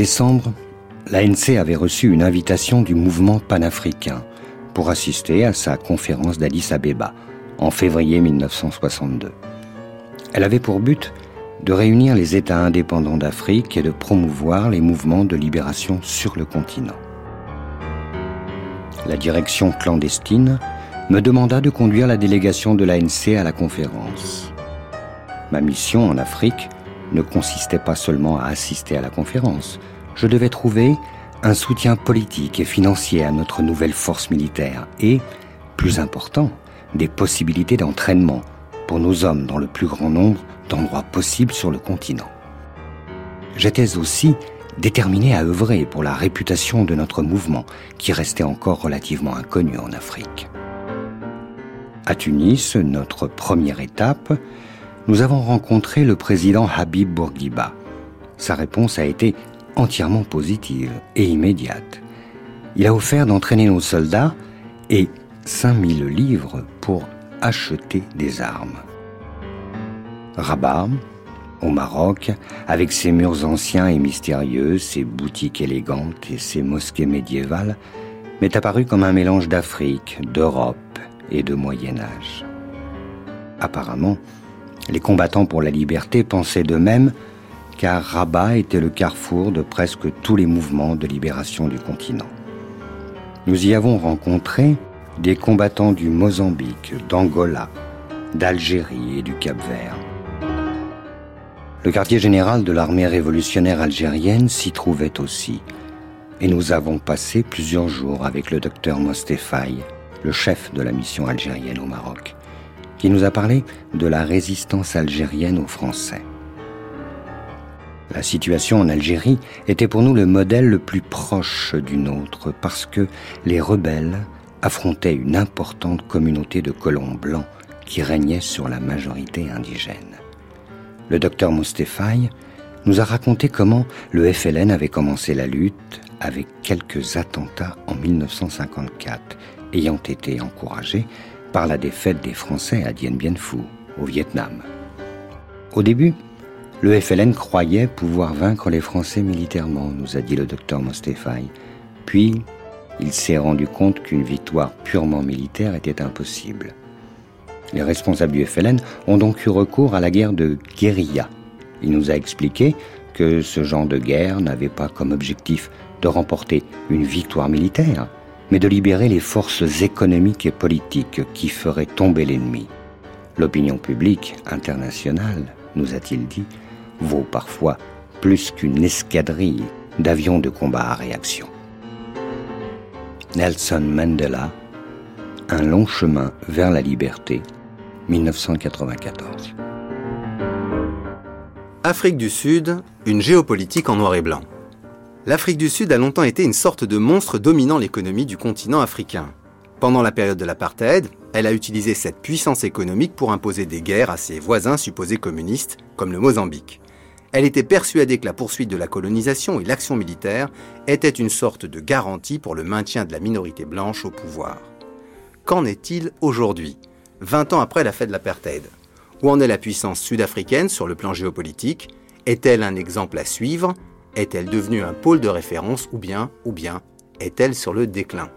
Décembre, l'ANC avait reçu une invitation du mouvement panafricain pour assister à sa conférence d'Addis Abeba en février 1962. Elle avait pour but de réunir les États indépendants d'Afrique et de promouvoir les mouvements de libération sur le continent. La direction clandestine me demanda de conduire la délégation de l'ANC à la conférence. Ma mission en Afrique ne consistait pas seulement à assister à la conférence. Je devais trouver un soutien politique et financier à notre nouvelle force militaire et, plus important, des possibilités d'entraînement pour nos hommes dans le plus grand nombre d'endroits possibles sur le continent. J'étais aussi déterminé à œuvrer pour la réputation de notre mouvement qui restait encore relativement inconnu en Afrique. À Tunis, notre première étape, nous avons rencontré le président Habib Bourguiba. Sa réponse a été entièrement positive et immédiate. Il a offert d'entraîner nos soldats et 5000 livres pour acheter des armes. Rabat, au Maroc, avec ses murs anciens et mystérieux, ses boutiques élégantes et ses mosquées médiévales, m'est apparu comme un mélange d'Afrique, d'Europe et de Moyen Âge. Apparemment, les combattants pour la liberté pensaient de même, car Rabat était le carrefour de presque tous les mouvements de libération du continent. Nous y avons rencontré des combattants du Mozambique, d'Angola, d'Algérie et du Cap-Vert. Le quartier général de l'armée révolutionnaire algérienne s'y trouvait aussi, et nous avons passé plusieurs jours avec le docteur Mostefaï, le chef de la mission algérienne au Maroc, qui nous a parlé de la résistance algérienne aux Français. La situation en Algérie était pour nous le modèle le plus proche du nôtre parce que les rebelles affrontaient une importante communauté de colons blancs qui régnait sur la majorité indigène. Le docteur Moustefai nous a raconté comment le FLN avait commencé la lutte avec quelques attentats en 1954, ayant été encouragés par la défaite des Français à Dien Bien Phu, au Vietnam. Au début, le FLN croyait pouvoir vaincre les Français militairement, nous a dit le docteur Mostefai. Puis, il s'est rendu compte qu'une victoire purement militaire était impossible. Les responsables du FLN ont donc eu recours à la guerre de guérilla. Il nous a expliqué que ce genre de guerre n'avait pas comme objectif de remporter une victoire militaire, mais de libérer les forces économiques et politiques qui feraient tomber l'ennemi. L'opinion publique internationale, nous a-t-il dit, vaut parfois plus qu'une escadrille d'avions de combat à réaction. Nelson Mandela, Un long chemin vers la liberté, 1994. Afrique du Sud, une géopolitique en noir et blanc. L'Afrique du Sud a longtemps été une sorte de monstre dominant l'économie du continent africain. Pendant la période de l'apartheid, elle a utilisé cette puissance économique pour imposer des guerres à ses voisins supposés communistes, comme le Mozambique. Elle était persuadée que la poursuite de la colonisation et l'action militaire étaient une sorte de garantie pour le maintien de la minorité blanche au pouvoir. Qu'en est-il aujourd'hui 20 ans après la fête de l'apartheid? Où en est la puissance sud-africaine sur le plan géopolitique? Est-elle un exemple à suivre? Est-elle devenue un pôle de référence ou bien, ou bien, est-elle sur le déclin?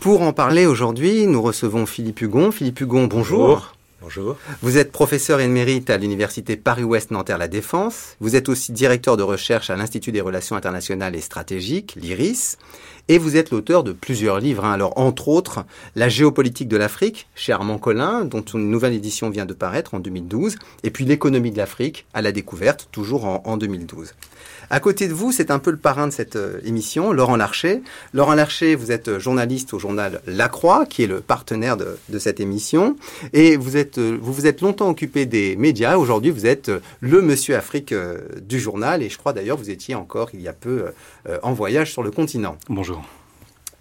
Pour en parler aujourd'hui, nous recevons Philippe Hugon. Philippe Hugon, bonjour. Bonjour. Vous êtes professeur émérite à l'Université Paris-Ouest Nanterre-La Défense. Vous êtes aussi directeur de recherche à l'Institut des relations internationales et stratégiques, l'IRIS. Et vous êtes l'auteur de plusieurs livres. Hein. Alors, entre autres, La géopolitique de l'Afrique, chez Armand Collin, dont une nouvelle édition vient de paraître en 2012. Et puis L'économie de l'Afrique, à la découverte, toujours en, en 2012. À côté de vous, c'est un peu le parrain de cette euh, émission, Laurent Larcher. Laurent Larcher, vous êtes euh, journaliste au journal La Croix, qui est le partenaire de, cette émission. Et vous, êtes, euh, vous vous êtes longtemps occupé des médias. Aujourd'hui, vous êtes le monsieur Afrique du journal. Et je crois d'ailleurs, vous étiez encore il y a peu en voyage sur le continent. Bonjour.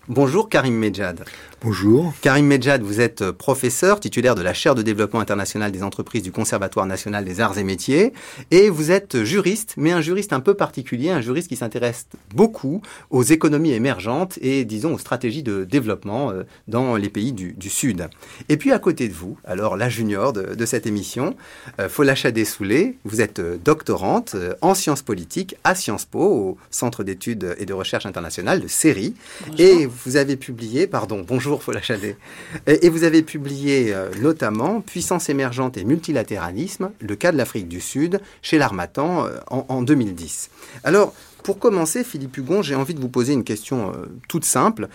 Bonjour Karim Medjad. Bonjour. Karim Medjad, vous êtes professeur titulaire de la chaire de développement international des entreprises du Conservatoire national des arts et métiers et vous êtes juriste, mais un juriste un peu particulier, un juriste qui s'intéresse beaucoup aux économies émergentes et disons aux stratégies de développement euh, dans les pays du, Sud. Et puis à côté de vous, alors la junior de, cette émission, euh, Fola Chadé-Soulé, vous êtes euh, doctorante en sciences politiques à Sciences Po, au Centre d'études et de recherche internationale de Série. Et vous avez publié, pardon, bonjour faut et vous avez publié euh, notamment Puissance émergente et multilatéralisme, le cas de l'Afrique du Sud, chez l'Armatan euh, en, 2010. Alors, pour commencer, Philippe Hugon, j'ai envie de vous poser une question euh, toute simple.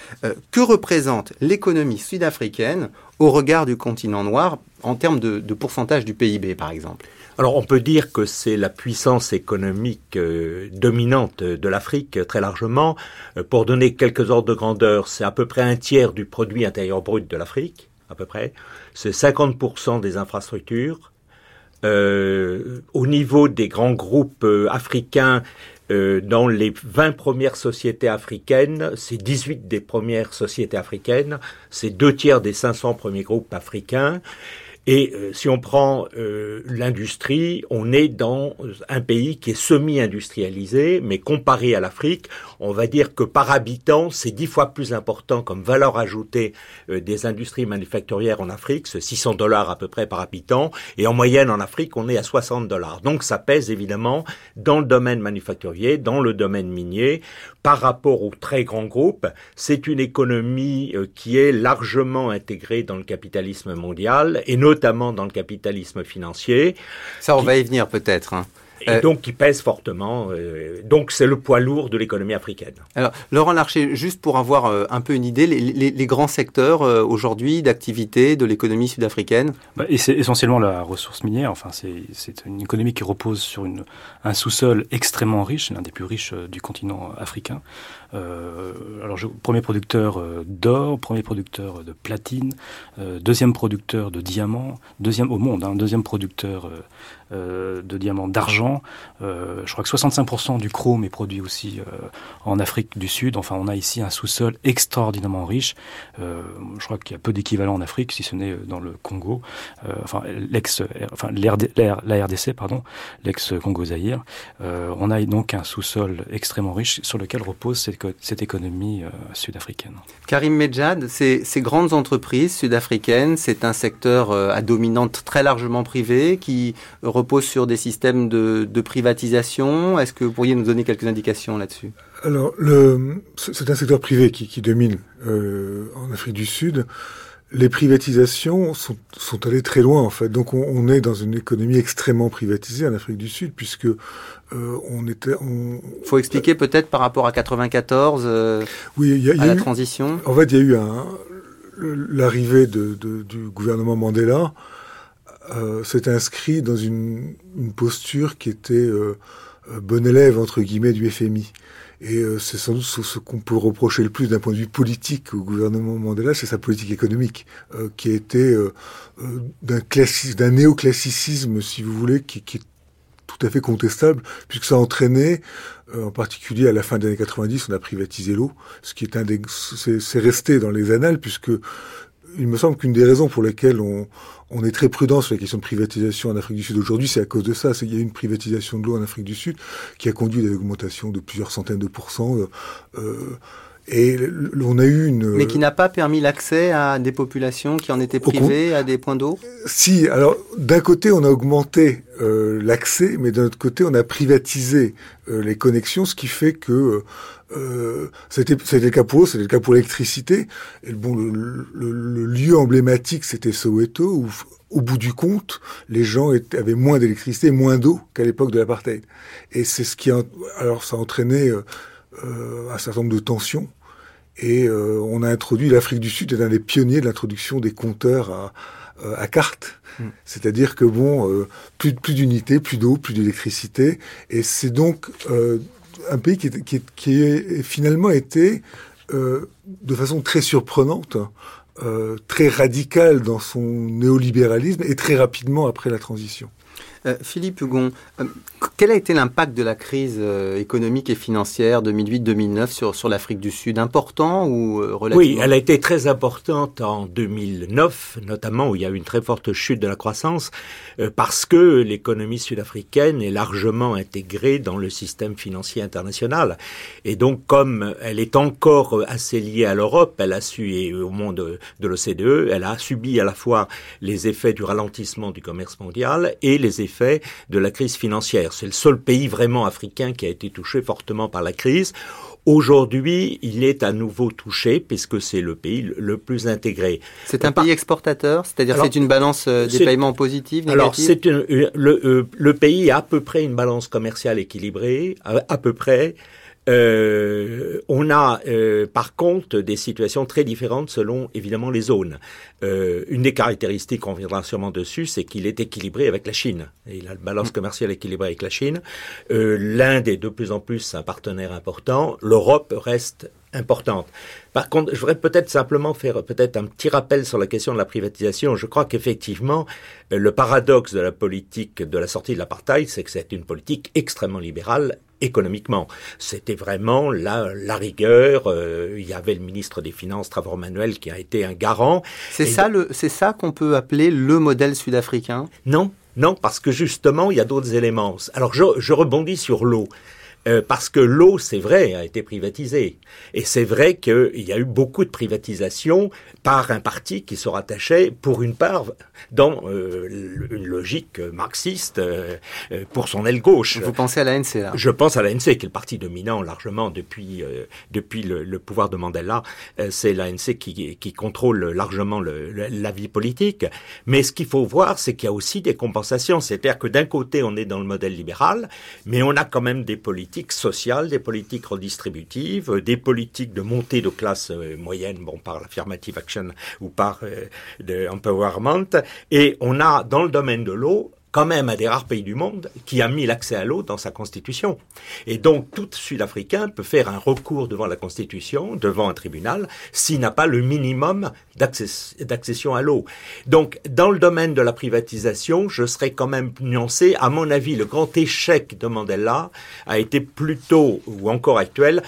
que représente l'économie sud-africaine au regard du continent noir en termes de pourcentage du PIB, par exemple? Alors on peut dire que c'est la puissance économique euh, dominante de l'Afrique très largement. Euh, pour donner quelques ordres de grandeur, c'est à peu près un tiers du produit intérieur brut de l'Afrique, à peu près. C'est 50% des infrastructures. Euh, au niveau des grands groupes africains, dans les 20 premières sociétés africaines, c'est 18 des premières sociétés africaines, c'est deux tiers des 500 premiers groupes africains. Et euh, si on prend euh, l'industrie, on est dans un pays qui est semi-industrialisé, mais comparé à l'Afrique, on va dire que par habitant, c'est dix fois plus important comme valeur ajoutée euh, des industries manufacturières en Afrique, c'est 600 dollars à peu près par habitant, et en moyenne en Afrique, on est à 60 dollars. Donc ça pèse évidemment dans le domaine manufacturier, dans le domaine minier, par rapport aux très grands groupes. C'est une économie qui est largement intégrée dans le capitalisme mondial, et notamment notamment dans le capitalisme financier. Ça, on va y venir peut-être. Hein. Et euh, donc qui pèse fortement. Euh, donc c'est le poids lourd de l'économie africaine. Alors Laurent Larcher, juste pour avoir euh, un peu une idée, les, grands secteurs aujourd'hui d'activité de l'économie sud-africaine bah, Et c'est essentiellement la ressource minière. Enfin, c'est une économie qui repose sur une, un sous-sol extrêmement riche, l'un des plus riches du continent africain. Euh, alors, je, premier producteur euh, d'or, premier producteur de platine, euh, deuxième producteur de diamants, deuxième au monde, hein, deuxième producteur de diamants d'argent. je crois que 65% du chrome est produit aussi en Afrique du Sud. Enfin, on a ici un sous-sol extraordinairement riche. je crois qu'il y a peu d'équivalent en Afrique, si ce n'est dans le Congo. enfin, l'ex, enfin, la RDC, pardon, l'ex-Congo-Zaïre. on a donc un sous-sol extrêmement riche sur lequel repose cette économie euh, sud-africaine. Karim Medjad, ces, grandes entreprises sud-africaines, c'est un secteur euh, à dominante très largement privée qui repose sur des systèmes de, privatisation. Est-ce que vous pourriez nous donner quelques indications là-dessus? Alors, c'est un secteur privé qui, domine euh, en Afrique du Sud les privatisations sont, sont, allées très loin en fait. Donc on, on, est dans une économie extrêmement privatisée en Afrique du Sud puisque euh, on était. On... Faut expliquer peut-être par rapport à 94. Euh, oui, il y a, à la transition. En fait, il y a eu l'arrivée de, de, du gouvernement Mandela euh, s'est inscrit dans une, une, posture qui était euh, bon élève entre guillemets du FMI. Et euh, c'est sans doute ce, qu'on peut reprocher le plus d'un point de vue politique au gouvernement Mandela, c'est sa politique économique, euh, qui a été euh, d'un d'un néoclassicisme, si vous voulez, qui, qui, est tout à fait contestable, puisque ça a entraîné, en particulier à la fin des années 90, on a privatisé l'eau, ce qui est un des, c'est resté dans les annales, puisque il me semble qu'une des raisons pour lesquelles on, on est très prudent sur la question de privatisation en Afrique du Sud aujourd'hui, c'est à cause de ça. Il y a eu une privatisation de l'eau en Afrique du Sud qui a conduit à une augmentation de plusieurs centaines de pourcents. Euh, euh et on a eu une... Mais qui n'a pas permis l'accès à des populations qui en étaient privées, à des points d'eau? Si, alors d'un côté on a augmenté euh, l'accès, mais d'un autre côté on a privatisé euh, les connexions, ce qui fait que euh, c'était le cas pour c'était le cas pour l'électricité. Et bon, le, le, lieu emblématique c'était Soweto, où au bout du compte, les gens avaient moins d'électricité, moins d'eau qu'à l'époque de l'apartheid. Et c'est ce qui a, alors ça a entraîné euh, euh un certain nombre de tensions et euh, on a introduit l'Afrique du Sud est un des pionniers de l'introduction des compteurs à, euh, à carte. Hmm. C'est-à-dire que bon, euh, plus, plus d'unités, plus d'eau, plus d'électricité, et c'est donc un pays qui, finalement été de façon très surprenante, très radical dans son néolibéralisme et très rapidement après la transition. Euh, Philippe Hugon, euh, quel a été l'impact de la crise euh, économique et financière 2008-2009 sur, sur l'Afrique du Sud? Important ou relativement? Oui, elle a été très importante en 2009, notamment où il y a eu une très forte chute de la croissance, parce que l'économie sud-africaine est largement intégrée dans le système financier international. Et donc, comme elle est encore assez liée à l'Europe, elle a su, et au monde de l'OCDE, elle a subi à la fois les effets du ralentissement du commerce mondial et les effets de la crise financière. Le seul pays vraiment africain qui a été touché fortement par la crise. Aujourd'hui, il est à nouveau touché puisque c'est le pays le plus intégré. C'est un pays exportateur, c'est-à-dire c'est une balance euh, des paiements positive, Alors c'est le, euh, le, pays a à peu près une balance commerciale équilibrée, à peu près. Euh, on a euh, par contre des situations très différentes selon évidemment les zones. Euh, une des caractéristiques, on reviendra sûrement dessus, c'est qu'il est équilibré avec la Chine. Il a une balance commerciale équilibrée avec la Chine. L'Inde est de plus en plus un partenaire important. L'Europe reste importante. Par contre, je voudrais peut-être simplement faire peut-être un petit rappel sur la question de la privatisation. Je crois qu'effectivement, euh, le paradoxe de la politique de la sortie de l'apartheid, c'est que c'est une politique extrêmement libérale économiquement. C'était vraiment la, la rigueur. Euh, il y avait le ministre des Finances, Trevor Manuel, qui a été un garant. C'est ça, le, c'est ça qu'on peut appeler le modèle sud-africain? Non, non, parce que justement, il y a d'autres éléments. Alors, je, je rebondis sur l'eau. Euh, parce que l'eau, c'est vrai, a été privatisée. Et c'est vrai qu'il y a eu beaucoup de privatisation par un parti qui se rattachait, pour une part, dans euh, une logique marxiste euh, pour son aile gauche. Vous pensez à l'ANC, là? Je pense à l'ANC, qui est le parti dominant largement depuis, depuis le, pouvoir de Mandela. c'est l'ANC qui, qui contrôle largement le, la vie politique. Mais ce qu'il faut voir, c'est qu'il y a aussi des compensations. C'est-à-dire que d'un côté, on est dans le modèle libéral, mais on a quand même des politiques sociales, des politiques redistributives, euh, des politiques de montée de classe euh, moyenne, bon, par l'affirmative action ou par euh, empowerment. Et on a, dans le domaine de l'eau, quand même un des rares pays du monde qui a mis l'accès à l'eau dans sa constitution. Et donc tout Sud-Africain peut faire un recours devant la constitution, devant un tribunal, s'il n'a pas le minimum d'accession à l'eau. Donc dans le domaine de la privatisation, je serais quand même nuancé. À mon avis, le grand échec de Mandela a été plutôt, ou encore actuel,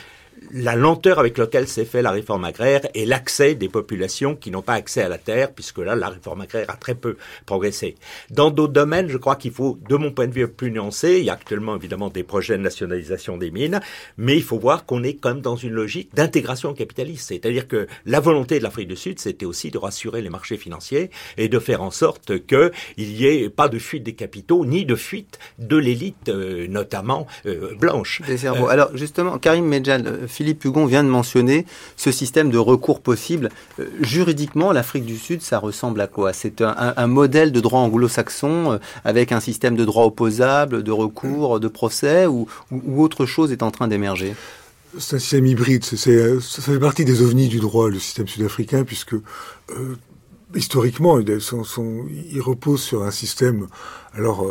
la lenteur avec laquelle s'est fait la réforme agraire et l'accès des populations qui n'ont pas accès à la terre, puisque là, la réforme agraire a très peu progressé. Dans d'autres domaines, je crois qu'il faut, de mon point de vue, plus nuancer. Il y a actuellement, évidemment, des projets de nationalisation des mines, mais il faut voir qu'on est quand même dans une logique d'intégration capitaliste. C'est-à-dire que la volonté de l'Afrique du Sud, c'était aussi de rassurer les marchés financiers et de faire en sorte qu'il n'y ait pas de fuite des capitaux, ni de fuite de l'élite, euh, notamment euh, blanche. Des cerveaux. Euh, Alors, justement, Karim Medjad, Philippe Hugon vient de mentionner ce système de recours possible. Euh, juridiquement, l'Afrique du Sud, ça ressemble à quoi? C'est un, modèle de droit anglo-saxon euh, avec un système de droit opposable, de recours, de procès, ou, autre chose est en train d'émerger? C'est un système hybride. ça fait partie des ovnis du droit, le système sud-africain, puisque euh, historiquement, il, repose sur un système. Alors,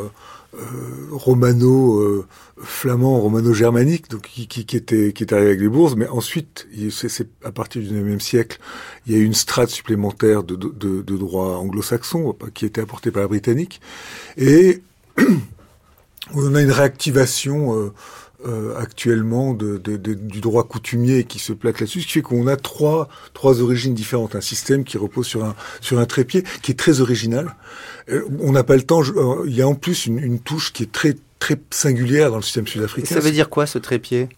romano-flamand, euh, romano-germanique, donc qui, qui, était qui est arrivé avec les bourses, mais ensuite, c'est à partir du 9e siècle, il y a eu une strate supplémentaire de, de, droit anglo-saxon qui était apportée par la britannique, et on a une réactivation euh, actuellement de, de, de, du droit coutumier qui se plaque là-dessus, ce qui fait qu'on a trois, trois origines différentes. Un système qui repose sur un, sur un trépied qui est très original. Euh, on n'a pas le temps. Euh, il y a en plus une, une, touche qui est très, très singulière dans le système sud-africain. Ça veut dire quoi ce trépied?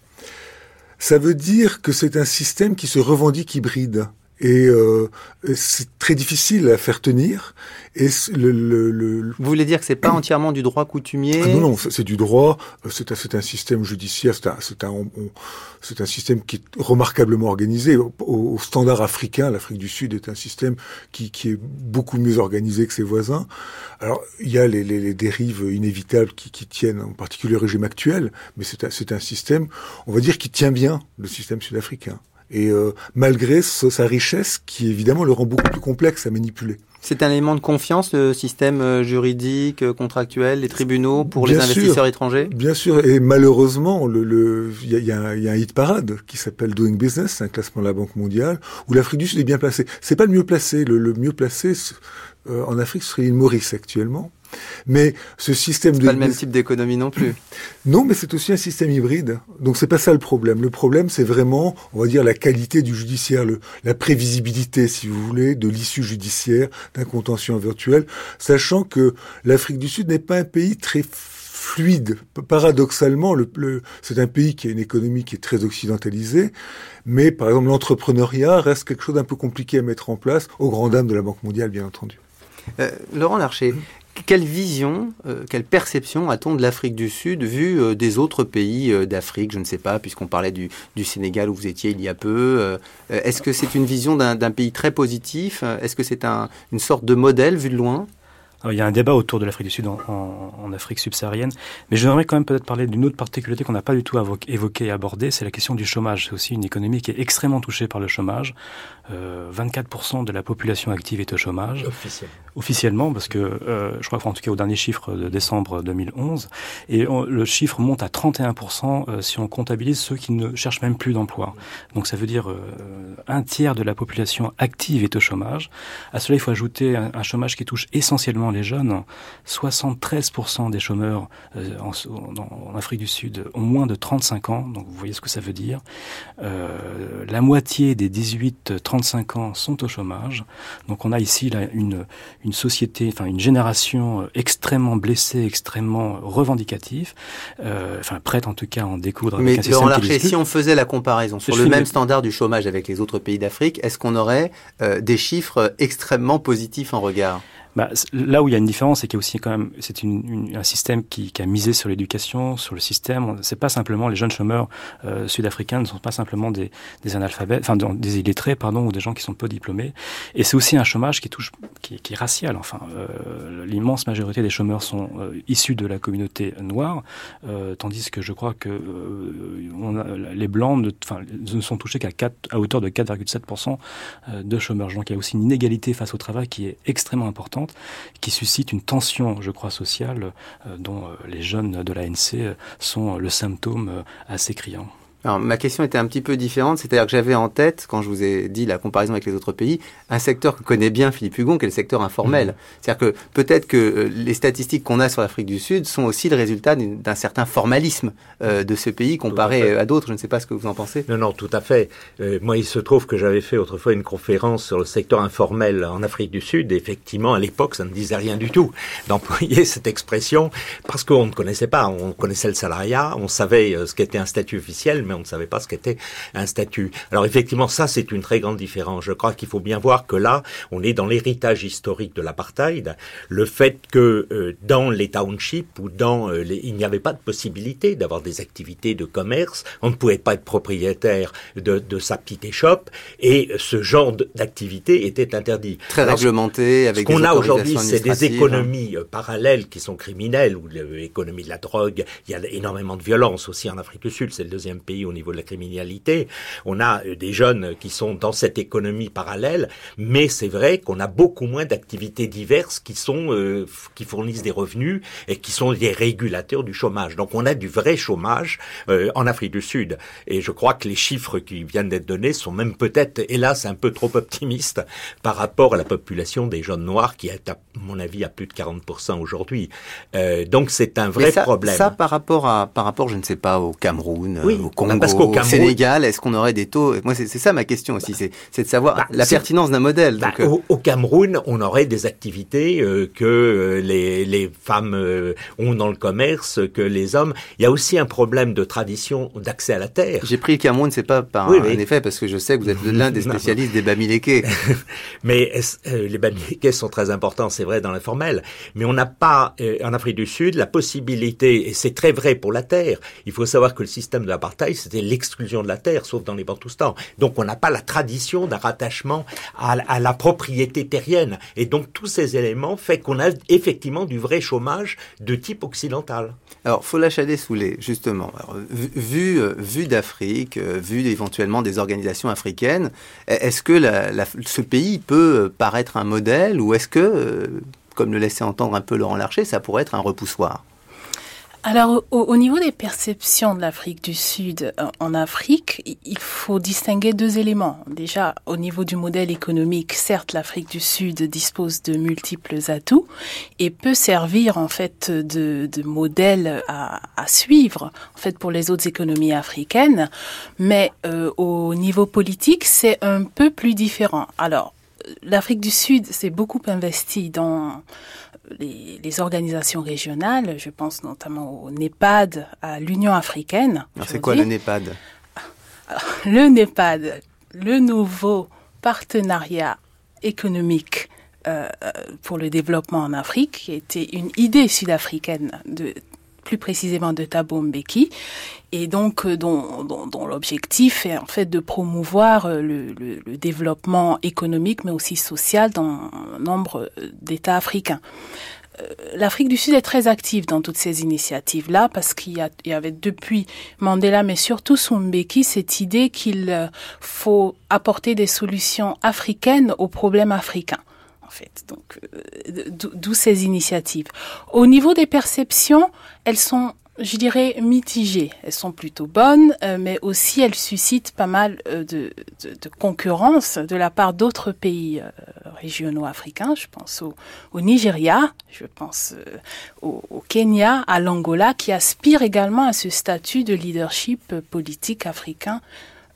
Ça veut dire que c'est un système qui se revendique hybride et euh, c'est très difficile à faire tenir. Et le, le, le, Vous voulez dire que c'est pas entièrement du droit coutumier ah Non, non, c'est du droit. Euh, c'est un, un, système judiciaire. C'est un, un, un, système qui est remarquablement organisé. Au, au standard africain, l'Afrique du Sud est un système qui, qui, est beaucoup mieux organisé que ses voisins. Alors, il y a les, les, les dérives inévitables qui, qui, tiennent, en particulier le régime actuel, mais c'est un, un système, on va dire, qui tient bien le système sud-africain et euh, malgré sa richesse qui évidemment le rend beaucoup plus complexe à manipuler. C'est un élément de confiance, le système euh, juridique, euh, contractuel, les tribunaux pour les investisseurs étrangers? Bien sûr, et malheureusement, il le, y, a, y, a, y, a, un hit parade qui s'appelle Doing Business, un classement de la Banque mondiale, où l'Afrique du Sud est bien placée. C'est pas le mieux placé. Le, le mieux placé, en Afrique, ce serait l'île Maurice actuellement. Mais ce système de... pas le même type d'économie non plus. Non, mais c'est aussi un système hybride. Donc c'est pas ça le problème. Le problème, c'est vraiment, on va dire, la qualité du judiciaire, le, la prévisibilité, si vous voulez, de l'issue judiciaire d'un contentieux virtuel, sachant que l'Afrique du Sud n'est pas un pays très fluide. Paradoxalement, le, c'est un pays qui a une économie qui est très occidentalisée, mais par exemple l'entrepreneuriat reste quelque chose d'un peu compliqué à mettre en place, aux grandes dames de la Banque mondiale, bien entendu. Euh, Laurent Larcher, quelle vision, euh, quelle perception a-t-on de l'Afrique du Sud vu euh, des autres pays euh, d'Afrique Je ne sais pas, puisqu'on parlait du, Sénégal où vous étiez il y a peu. Est-ce que c'est une vision d'un pays très positif Est-ce que c'est une sorte de modèle vu de loin? Il y a un débat autour de l'Afrique du Sud en, Afrique subsaharienne, mais je voudrais quand même peut-être parler d'une autre particularité qu'on n'a pas du tout évoquée et abordée, c'est la question du chômage. C'est aussi une économie qui est extrêmement touchée par le chômage. 24% de la population active est au chômage. Officiellement. Officiellement, parce que euh, je crois qu'en tout cas au dernier chiffre de décembre 2011, et le chiffre monte à 31% euh, si on comptabilise ceux qui ne cherchent même plus d'emploi. Donc ça veut dire euh, un tiers de la population active est au chômage. À cela, il faut ajouter un, chômage qui touche essentiellement les jeunes. 73% des chômeurs en, en, Afrique du Sud ont moins de 35 ans, donc vous voyez ce que ça veut dire. la moitié des 18-30 35 ans sont au chômage. Donc on a ici là, une, une société, enfin une génération euh, extrêmement blessée, extrêmement revendicative, euh, enfin prête en tout cas à en découdre. Mais avec un Larcher, si on faisait la comparaison sur le même standard du chômage avec les autres pays d'Afrique, est-ce qu'on aurait euh, des chiffres extrêmement positifs en regard? Bah, là où il y a une différence, c'est qu'il y a aussi quand même, c'est un système qui, qui, a misé sur l'éducation, sur le système. C'est pas simplement les jeunes chômeurs euh, sud-africains ne sont pas simplement des, des analphabètes, enfin des illettrés, pardon, ou des gens qui sont peu diplômés. Et c'est aussi un chômage qui touche, qui, qui est racial. Enfin, euh, l'immense majorité des chômeurs sont euh, issus de la communauté noire, euh, tandis que je crois que euh, on a, les blancs ne, enfin, ne sont touchés qu'à à hauteur de 4,7% de chômeurs. Donc il y a aussi une inégalité face au travail qui est extrêmement importante qui suscite une tension, je crois, sociale euh, dont euh, les jeunes de l'ANC euh, sont le symptôme assez criant. Alors, ma question était un petit peu différente, c'est-à-dire que j'avais en tête, quand je vous ai dit la comparaison avec les autres pays, un secteur que connaît bien Philippe Hugon, qui est le secteur informel. Mmh. C'est-à-dire que peut-être que euh, les statistiques qu'on a sur l'Afrique du Sud sont aussi le résultat d'un certain formalisme euh, de ce pays comparé à, d'autres. Je ne sais pas ce que vous en pensez. Non, non, tout à fait. Euh, moi, il se trouve que j'avais fait autrefois une conférence sur le secteur informel en Afrique du Sud. effectivement, à l'époque, ça ne disait rien du tout d'employer cette expression parce qu'on ne connaissait pas. On connaissait le salariat, on savait ce qu'était un statut officiel mais on ne savait pas ce qu'était un statut. Alors effectivement, ça c'est une très grande différence. Je crois qu'il faut bien voir que là, on est dans l'héritage historique de l'apartheid, le fait que euh, dans les townships ou dans euh, les, il n'y avait pas de possibilité d'avoir des activités de commerce, on ne pouvait pas être propriétaire de, de sa petite échoppe et ce genre d'activité était interdit. Très réglementé avec ce qu'on a aujourd'hui, c'est des économies euh, parallèles qui sont criminelles ou l'économie de la drogue. Il y a énormément de violence aussi en Afrique du Sud, c'est le deuxième pays au niveau de la criminalité. On a euh, des jeunes qui sont dans cette économie parallèle, mais c'est vrai qu'on a beaucoup moins d'activités diverses qui sont euh, qui fournissent des revenus et qui sont des régulateurs du chômage. Donc on a du vrai chômage euh, en Afrique du Sud. Et je crois que les chiffres qui viennent d'être donnés sont même peut-être, hélas, un peu trop optimistes par rapport à la population des jeunes noirs qui est, à mon avis, à plus de 40% aujourd'hui. donc c'est un vrai problème. Ça, par rapport à, par rapport, je ne sais pas, au Cameroun, au Congo, parce qu'au Sénégal, est-ce qu'on aurait des taux? Moi, c'est ça ma question aussi, c'est de savoir bah, la pertinence d'un modèle. Bah, euh, au, Cameroun, on aurait des activités euh, que euh, les, les, femmes ont dans le commerce, que les hommes. Il y a aussi un problème de tradition d'accès à la terre. J'ai pris le Cameroun, c'est pas par un effet, parce que je sais que vous êtes l'un des spécialistes des bamileke. mais les bamileke sont très importants, c'est vrai, dans l'informel. Mais on n'a pas, en Afrique du Sud, la possibilité, et c'est très vrai pour la terre, il faut savoir que le système de l'apartheid, c'était l'exclusion de la terre, sauf dans les Bantoustans. Donc on n'a pas la tradition d'un rattachement à, la propriété terrienne. Et donc tous ces éléments font qu'on a effectivement du vrai chômage de type occidental. Alors, Fola Chadet-Soulé, justement, vu, euh, vu d'Afrique, euh, vu éventuellement des organisations africaines, est-ce que ce pays peut euh, paraître un modèle ou est-ce que, comme le laissait entendre un peu Laurent Larcher, ça pourrait être un repoussoir? Alors, au, niveau des perceptions de l'Afrique du Sud euh, en Afrique, il faut distinguer deux éléments. Déjà, au niveau du modèle économique, certes, l'Afrique du Sud dispose de multiples atouts et peut servir en fait de, de modèle à, à, suivre en fait pour les autres économies africaines. Mais euh, au niveau politique, c'est un peu plus différent. Alors, l'Afrique du Sud s'est beaucoup investi dans les, organisations régionales, je pense notamment au NEPAD, à l'Union africaine. C'est quoi le NEPAD Le NEPAD, le nouveau partenariat économique euh, pour le développement en Afrique, qui était une idée sud-africaine de plus précisément de Thabo Mbeki, et donc euh, dont, l'objectif est en fait de promouvoir euh, le, développement économique mais aussi social dans nombre euh, d'États africains. L'Afrique du Sud est très active dans toutes ces initiatives-là parce qu'il y, y, avait depuis Mandela, mais surtout sous Mbeki, cette idée qu'il faut apporter des solutions africaines aux problèmes africains en fait. Donc, d'où ces initiatives. Au niveau des perceptions, elles sont je dirais mitigées. Elles sont plutôt bonnes, euh, mais aussi elles suscitent pas mal euh, de, concurrence de la part d'autres pays euh, régionaux africains. Je pense au, au Nigeria, je pense au, au, Kenya, à l'Angola, qui aspirent également à ce statut de leadership politique africain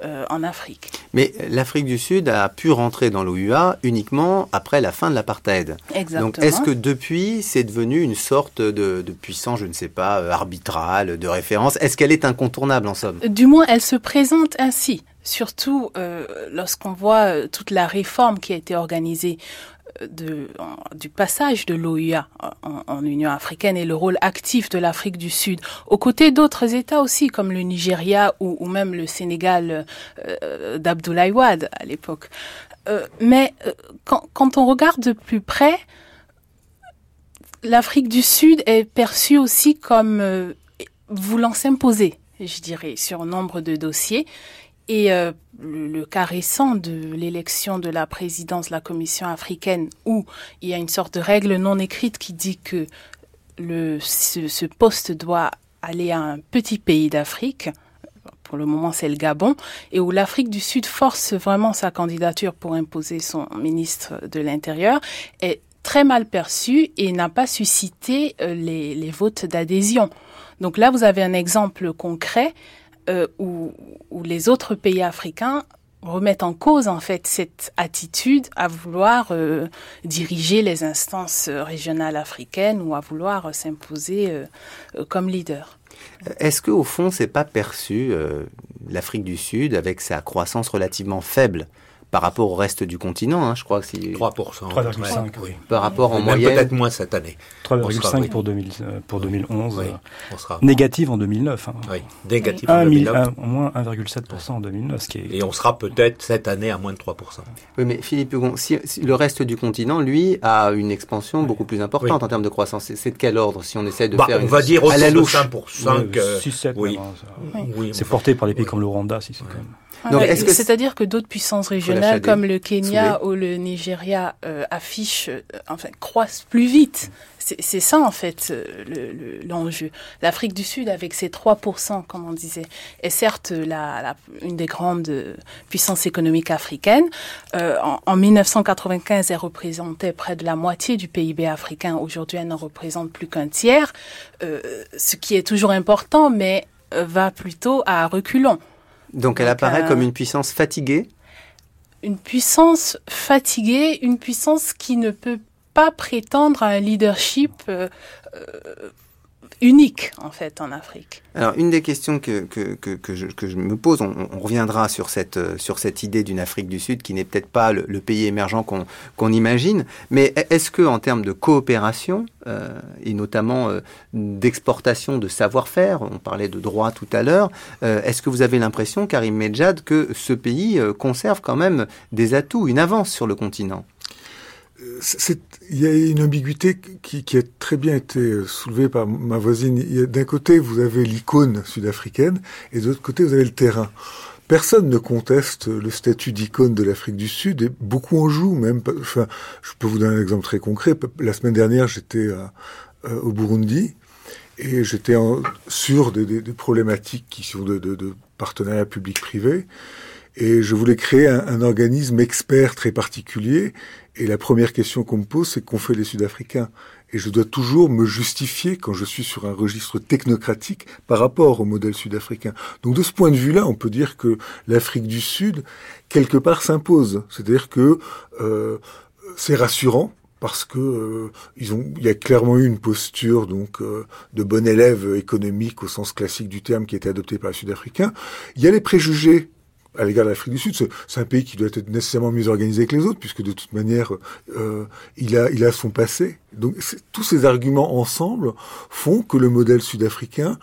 euh, en Afrique. Mais l'Afrique du Sud a pu rentrer dans l'OUA uniquement après la fin de l'apartheid. Exactement. Donc est-ce que depuis c'est devenu une sorte de, de, puissance, je ne sais pas, euh, arbitrale, de référence? Est-ce qu'elle est incontournable en somme? Du moins, elle se présente ainsi. Surtout euh, lorsqu'on voit toute la réforme qui a été organisée de, du passage de l'OUA en, en, Union africaine et le rôle actif de l'Afrique du Sud, aux côtés d'autres États aussi, comme le Nigeria ou, ou même le Sénégal euh, d'Abdoulaye Wade à l'époque. Euh, mais euh, quand, quand, on regarde de plus près, l'Afrique du Sud est perçue aussi comme euh, voulant s'imposer, je dirais, sur nombre de dossiers. Et euh, le, le, cas récent de l'élection de la présidence de la Commission africaine, où il y a une sorte de règle non écrite qui dit que le, ce, ce poste doit aller à un petit pays d'Afrique, pour le moment c'est le Gabon, et où l'Afrique du Sud force vraiment sa candidature pour imposer son ministre de l'Intérieur, est très mal perçu et n'a pas suscité euh, les, les votes d'adhésion. Donc là, vous avez un exemple concret euh, où, les autres pays africains remettent en cause en fait cette attitude à vouloir euh, diriger les instances régionales africaines ou à vouloir s'imposer euh, comme leader. Est-ce que au fond c'est pas perçu l'Afrique du Sud avec sa croissance relativement faible par rapport au reste du continent, hein, je crois que c'est 3%. 3,5, oui. Par rapport en Même moyenne. Peut-être moins cette année. 3,5 oui. pour, 2000, pour 2011. Oui, euh, on sera. Négative en 2009. Hein. Oui, négatif Un en mille- 2009. un- au moins 1,7% en 2009, ce qui est... Et on sera peut-être cette année à moins de 3%. Oui, mais Philippe Hugon, si, si le reste du continent, lui, a une expansion beaucoup plus importante Oui. en termes de croissance. C'est de quel ordre si on essaie de Bah, faire on une... va dire à autour la de louche 5 pour 5. euh, 6, 7, oui. oui, C'est porté par des pays oui. comme le Rwanda, si c'est quand même. Que C'est-à-dire que d'autres puissances régionales comme le Kenya ou le Nigeria euh, affichent, euh, enfin, croissent plus vite. C'est c'est ça en fait euh, le- le- l'enjeu. L'Afrique du Sud, avec ses 3%, comme on disait, est certes la, la- une des grandes euh, puissances économiques africaines. Euh, en, en 1995, elle représentait près de la moitié du PIB africain. Aujourd'hui, elle n'en représente plus qu'un tiers, euh, ce qui est toujours important, mais va plutôt à reculons. Donc elle Donc, apparaît euh, comme une puissance fatiguée. Une puissance fatiguée, une puissance qui ne peut pas prétendre à un leadership euh, euh, unique en fait en Afrique. Alors, une des questions que, que, que, que, je, que je me pose, on, on reviendra sur cette, euh, sur cette idée d'une Afrique du Sud qui n'est peut-être pas le, le pays émergent qu'on qu'on imagine, mais est-ce que en termes de coopération, euh, et notamment euh, d'exportation de savoir-faire, on parlait de droit tout à l'heure, euh, est-ce que vous avez l'impression, Karim Medjad, que ce pays conserve quand même des atouts, une avance sur le continent? C'est- Il y a une ambiguïté qui, qui a très bien été soulevée par ma voisine. D'un côté, vous avez l'icône sud-africaine, et de l'autre côté, vous avez le terrain. Personne ne conteste le statut d'icône de l'Afrique du Sud, et beaucoup en jouent même. Enfin, je peux vous donner un exemple très concret. La semaine dernière, j'étais euh, au Burundi, et j'étais sûr des, des, des, problématiques qui sont de, de, de partenariat public-privé. Et je voulais créer un, un, organisme expert très particulier. Et la première question qu'on me pose, c'est qu'on fait les Sud-Africains et je dois toujours me justifier quand je suis sur un registre technocratique par rapport au modèle sud-africain. Donc de ce point de vue-là, on peut dire que l'Afrique du Sud, quelque part, s'impose. C'est-à-dire que euh, c'est rassurant parce que euh, ils ont, il y a clairement eu une posture donc euh, de bon élève économique au sens classique du terme qui a été adoptée par les Sud-Africains. Il y a les préjugés à l'égard de l'Afrique du Sud. C'est un pays qui doit être nécessairement mieux organisé que les autres, puisque de toute manière, euh, il, a, il a son passé. Donc tous ces arguments ensemble font que le modèle sud-africain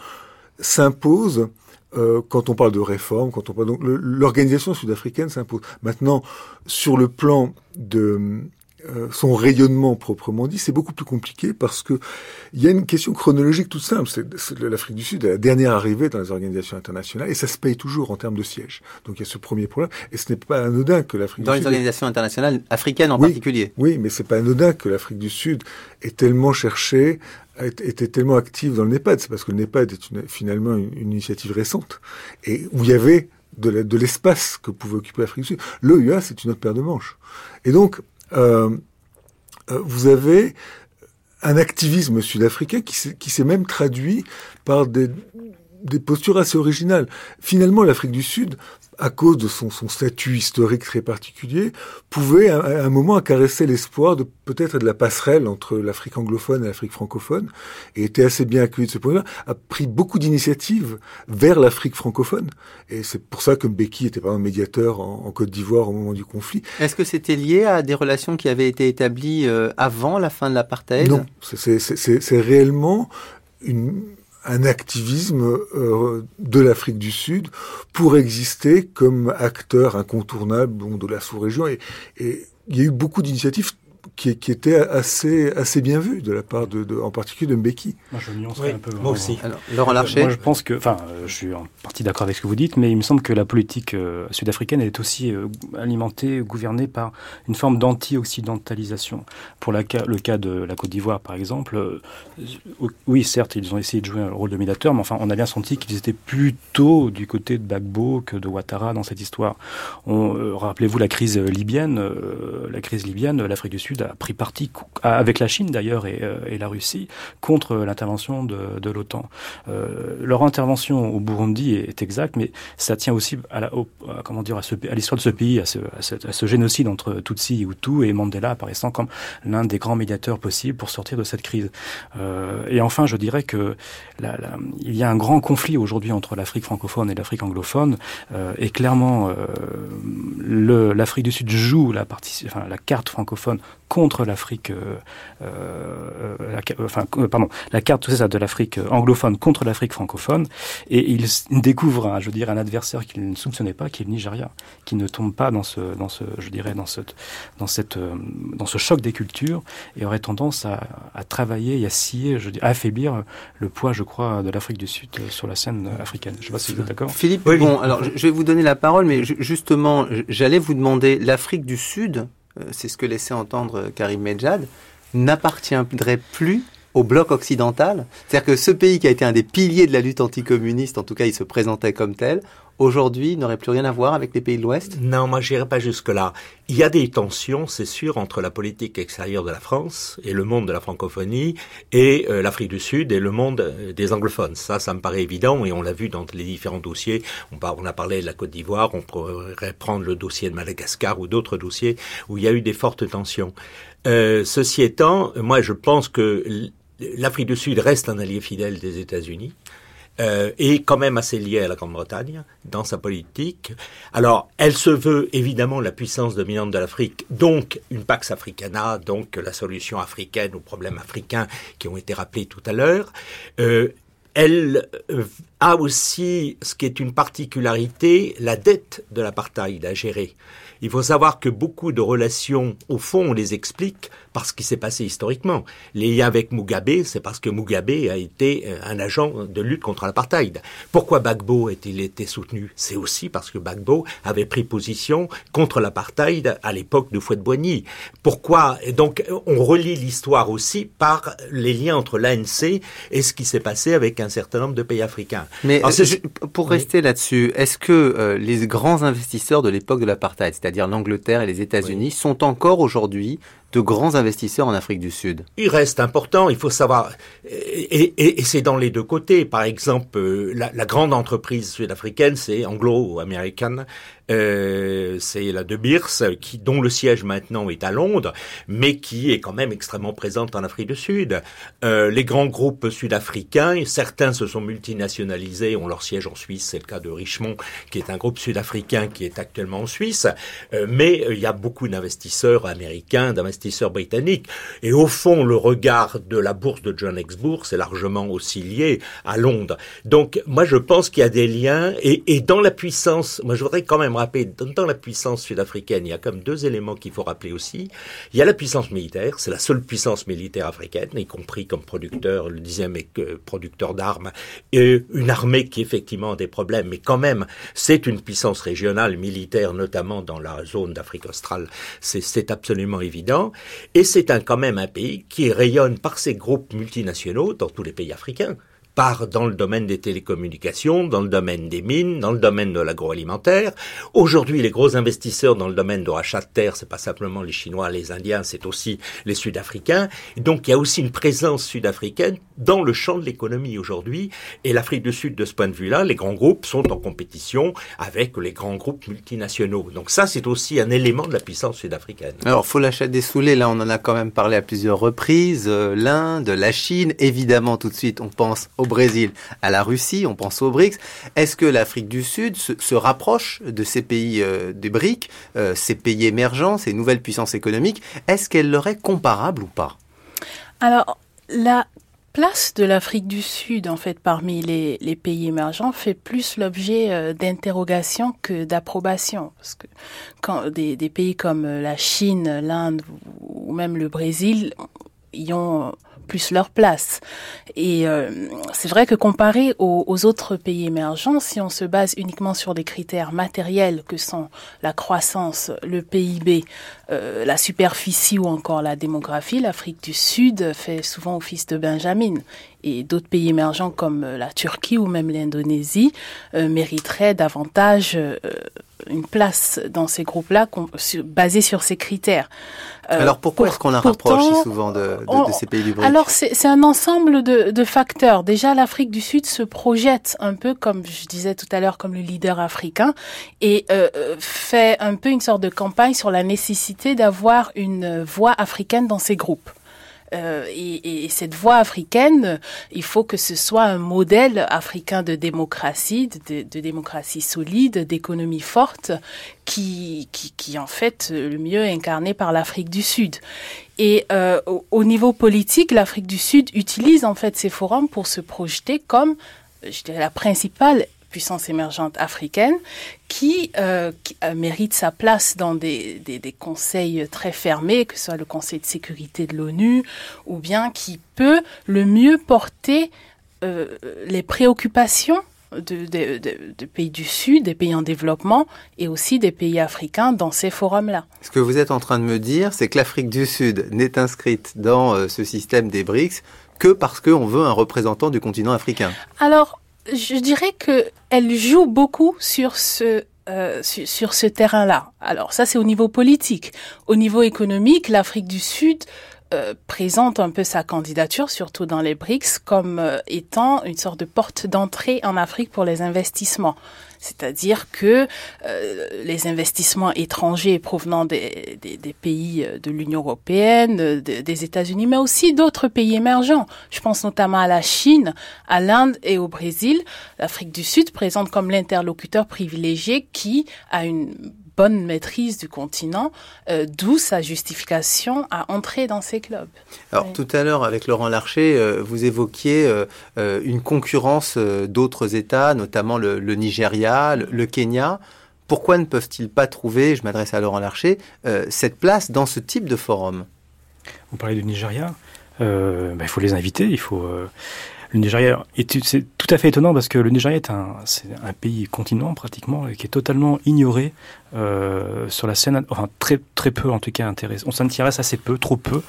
s'impose euh, quand on parle de réforme, quand on parle donc l'organisation sud-africaine s'impose. Maintenant, sur le plan de euh, son rayonnement proprement dit, c'est beaucoup plus compliqué parce que il y a une question chronologique toute simple. C'est l'Afrique du Sud est la dernière arrivée dans les organisations internationales et ça se paye toujours en termes de sièges. Donc il y a ce premier problème et ce n'est pas anodin que l'Afrique dans les organisations internationales africaines en particulier. Oui, mais c'est pas anodin que l'Afrique du Sud ait tellement cherché était tellement active dans le NEPAD, c'est parce que le NEPAD est une, finalement une, une, initiative récente et où il y avait de l'espace que pouvait occuper l'Afrique du Sud. L'OUA, c'est une autre paire de manches. Et donc, vous avez un activisme sud-africain qui s'est même traduit par des, des postures assez originales. Finalement, l'Afrique du Sud à cause de son, son, statut historique très particulier, pouvait à, un moment caresser l'espoir de peut-être de la passerelle entre l'Afrique anglophone et l'Afrique francophone, et était assez bien accueilli de ce point de vue a pris beaucoup d'initiatives vers l'Afrique francophone, et c'est pour ça que Mbeki était par exemple médiateur en, en Côte d'Ivoire au moment du conflit. Est-ce que c'était lié à des relations qui avaient été établies euh, avant la fin de l'apartheid? Non, c'est réellement une, un activisme euh, de l'Afrique du Sud pour exister comme acteur incontournable de la sous-région. Et, et il y a eu beaucoup d'initiatives qui, qui, était assez, assez bien vu de la part de, de en particulier de Mbeki. Moi, je nuancerais oui, un peu. Moi aussi. Alors, Laurent Larcher. Moi, je pense que, enfin, je suis en partie d'accord avec ce que vous dites, mais il me semble que la politique euh, sud-africaine est aussi euh, alimentée, gouvernée par une forme d'anti-occidentalisation. Pour la, le cas de la Côte d'Ivoire, par exemple, euh, oui, certes, ils ont essayé de jouer un rôle de médiateur, mais enfin, on a bien senti qu'ils étaient plutôt du côté de Bagbo que de Ouattara dans cette histoire. Euh, Rappelez-vous la crise libyenne, euh, la crise libyenne, l'Afrique du Sud a pris parti avec la Chine d'ailleurs et, euh, et, la Russie contre l'intervention de, l'OTAN. Euh, leur intervention au Burundi est, exacte, mais ça tient aussi à, comment dire à, l'histoire de ce pays, à ce, génocide entre Tutsi et Hutu et Mandela apparaissant comme l'un des grands médiateurs possibles pour sortir de cette crise. Euh, et enfin, je dirais que il y a un grand conflit aujourd'hui entre l'Afrique francophone et l'Afrique anglophone, euh, et clairement, l'Afrique du Sud joue la carte francophone contre l'Afrique, euh, euh, la, enfin, pardon, la carte tout ça, de l'Afrique anglophone contre l'Afrique francophone, et il découvre, un, je veux dire, un adversaire qu'il ne soupçonnait pas, qui est le Nigeria, qui ne tombe pas dans ce, dans ce, je dirais, dans cette, dans cette, dans ce choc des cultures, et aurait tendance à, à travailler et à scier, je dis, à affaiblir le poids, je crois, de l'Afrique du Sud sur la scène africaine. Je sais pas si vous êtes d'accord. Philippe, oui, bon, alors je vais vous donner la parole, mais justement, j'allais vous demander l'Afrique du Sud c'est ce que laissait entendre Karim Medjad, n'appartiendrait plus au bloc occidental. C'est-à-dire que ce pays qui a été un des piliers de la lutte anticommuniste, en tout cas il se présentait comme tel, aujourd'hui n'aurait plus rien à voir avec les pays de l'Ouest? Non, moi j'irai pas jusque-là. Il y a des tensions, c'est sûr, entre la politique extérieure de la France et le monde de la francophonie et euh, l'Afrique du Sud et le monde euh, des anglophones. Ça, ça me paraît évident et on l'a vu dans les différents dossiers. On, a parlé de la Côte d'Ivoire, on pourrait prendre le dossier de Madagascar ou d'autres dossiers où il y a eu des fortes tensions. Euh, ceci étant, moi je pense que l'Afrique du Sud reste un allié fidèle des États-Unis euh, est quand même assez liée à la Grande-Bretagne dans sa politique. Alors, elle se veut évidemment la puissance dominante de l'Afrique, donc une Pax Africana, donc la solution africaine aux problèmes africains qui ont été rappelés tout à l'heure. Euh, elle euh, a aussi, ce qui est une particularité, la dette de l'apartheid à gérer. Il faut savoir que beaucoup de relations, au fond, on les explique par ce qui s'est passé historiquement. Les liens avec Mugabe, c'est parce que Mugabe a été euh, un agent de lutte contre l'apartheid. Pourquoi Bagbo a-t-il été soutenu? C'est aussi parce que Bagbo avait pris position contre l'apartheid à l'époque de Fouet-de-Boigny. Pourquoi? Et donc, on relie l'histoire aussi par les liens entre l'ANC et ce qui s'est passé avec un certain nombre de pays africains. Mais euh, pour rester là-dessus, est-ce que euh, les grands investisseurs de l'époque de l'apartheid, c'est-à-dire l'Angleterre et les États-Unis, sont encore aujourd'hui de grands investisseurs en Afrique du Sud Il reste important, il faut savoir, et, c'est dans les deux côtés. Par exemple, euh, la, la grande entreprise sud-africaine, c'est anglo-américaine, euh, c'est la De Beers, qui, dont le siège maintenant est à Londres, mais qui est quand même extrêmement présente en Afrique du Sud. Euh, les grands groupes sud-africains, certains se sont multinationalisés, ont leur siège en Suisse, c'est le cas de Richemont, qui est un groupe sud-africain qui est actuellement en Suisse, euh, mais il y a beaucoup d'investisseurs américains, d'investisseurs britanniques, et au fond, le regard de la bourse de John Exbourg, c'est largement aussi lié à Londres. Donc, moi, je pense qu'il y a des liens, et, et dans la puissance, moi, je voudrais quand même dans la puissance sud-africaine, il y a comme deux éléments qu'il faut rappeler aussi. Il y a la puissance militaire, c'est la seule puissance militaire africaine, y compris comme producteur, le dixième producteur d'armes, et une armée qui effectivement a des problèmes, mais quand même, c'est une puissance régionale militaire, notamment dans la zone d'Afrique australe. C'est absolument évident. Et c'est quand même un pays qui rayonne par ses groupes multinationaux dans tous les pays africains part dans le domaine des télécommunications, dans le domaine des mines, dans le domaine de l'agroalimentaire. Aujourd'hui, les gros investisseurs dans le domaine de rachat de terre, c'est pas simplement les Chinois, les Indiens, c'est aussi les Sud-Africains. Donc, il y a aussi une présence sud-africaine dans le champ de l'économie aujourd'hui. Et l'Afrique du Sud, de ce point de vue-là, les grands groupes sont en compétition avec les grands groupes multinationaux. Donc ça, c'est aussi un élément de la puissance sud-africaine. Alors, faut l'achat des soulets, là, on en a quand même parlé à plusieurs reprises. Euh, L'Inde, la Chine, évidemment, tout de suite, on pense au Brésil, à la Russie, on pense aux BRICS. Est-ce que l'Afrique du Sud se, rapproche de ces pays euh, des BRICS, euh, ces pays émergents, ces nouvelles puissances économiques? Est-ce qu'elle leur est comparable ou pas? Alors, la place de l'Afrique du Sud, en fait, parmi les, pays émergents, fait plus l'objet euh, d'interrogation que d'approbation. Parce que quand des, des, pays comme la Chine, l'Inde ou même le Brésil y ont plus leur place. Et euh, c'est vrai que comparé aux, autres pays émergents, si on se base uniquement sur des critères matériels que sont la croissance, le PIB, euh, la superficie ou encore la démographie, l'Afrique du Sud fait souvent office de Benjamin. Et d'autres pays émergents comme la Turquie ou même l'Indonésie euh, mériteraient davantage une place dans ces groupes-là basés sur ces critères. Euh, alors pourquoi est-ce qu'on la rapproche si souvent de, ces pays du BRICS Alors c'est un ensemble de, facteurs. Déjà, l'Afrique du Sud se projette un peu, comme je disais tout à l'heure, comme le leader africain et euh, fait un peu une sorte de campagne sur la nécessité d'avoir une voix africaine dans ces groupes. Euh, et, et, cette voie africaine, il faut que ce soit un modèle africain de démocratie, de, de démocratie solide, d'économie forte, qui, qui, qui en fait le mieux incarné par l'Afrique du Sud. Et euh, au, niveau politique, l'Afrique du Sud utilise en fait ces forums pour se projeter comme je dirais, la principale puissance émergente africaine qui, euh, euh, mérite sa place dans des, des, conseils très fermés, que ce soit le Conseil de sécurité de l'ONU, ou bien qui peut le mieux porter euh, les préoccupations de, de, pays du Sud, des pays en développement et aussi des pays africains dans ces forums-là. Ce que vous êtes en train de me dire, c'est que l'Afrique du Sud n'est inscrite dans ce système des BRICS que parce qu'on veut un représentant du continent africain. Alors, je dirais que elle joue beaucoup sur ce euh, sur, ce terrain-là. Alors ça, c'est au niveau politique. Au niveau économique, l'Afrique du Sud euh, présente un peu sa candidature, surtout dans les BRICS, comme euh, étant une sorte de porte d'entrée en Afrique pour les investissements. C'est-à-dire que euh, les investissements étrangers provenant des, des, des pays de l'Union européenne, des États-Unis, mais aussi d'autres pays émergents, je pense notamment à la Chine, à l'Inde et au Brésil, l'Afrique du Sud présente comme l'interlocuteur privilégié qui a une bonne maîtrise du continent, euh, d'où sa justification à entrer dans ces clubs. Alors tout à l'heure, avec Laurent Larcher, euh, vous évoquiez euh, une concurrence d'autres États, notamment le, Nigeria, le, Kenya. Pourquoi ne peuvent-ils pas trouver, je m'adresse à Laurent Larcher, cette place dans ce type de forum? Vous parlez du Nigeria ben, Il faut les inviter, il faut le Nigeria, c'est tout à fait étonnant parce que le Nigeria est un, un pays continent pratiquement qui est totalement ignoré euh, sur la scène, enfin très très peu en tout cas intéressé. On s'intéresse assez peu, trop peu.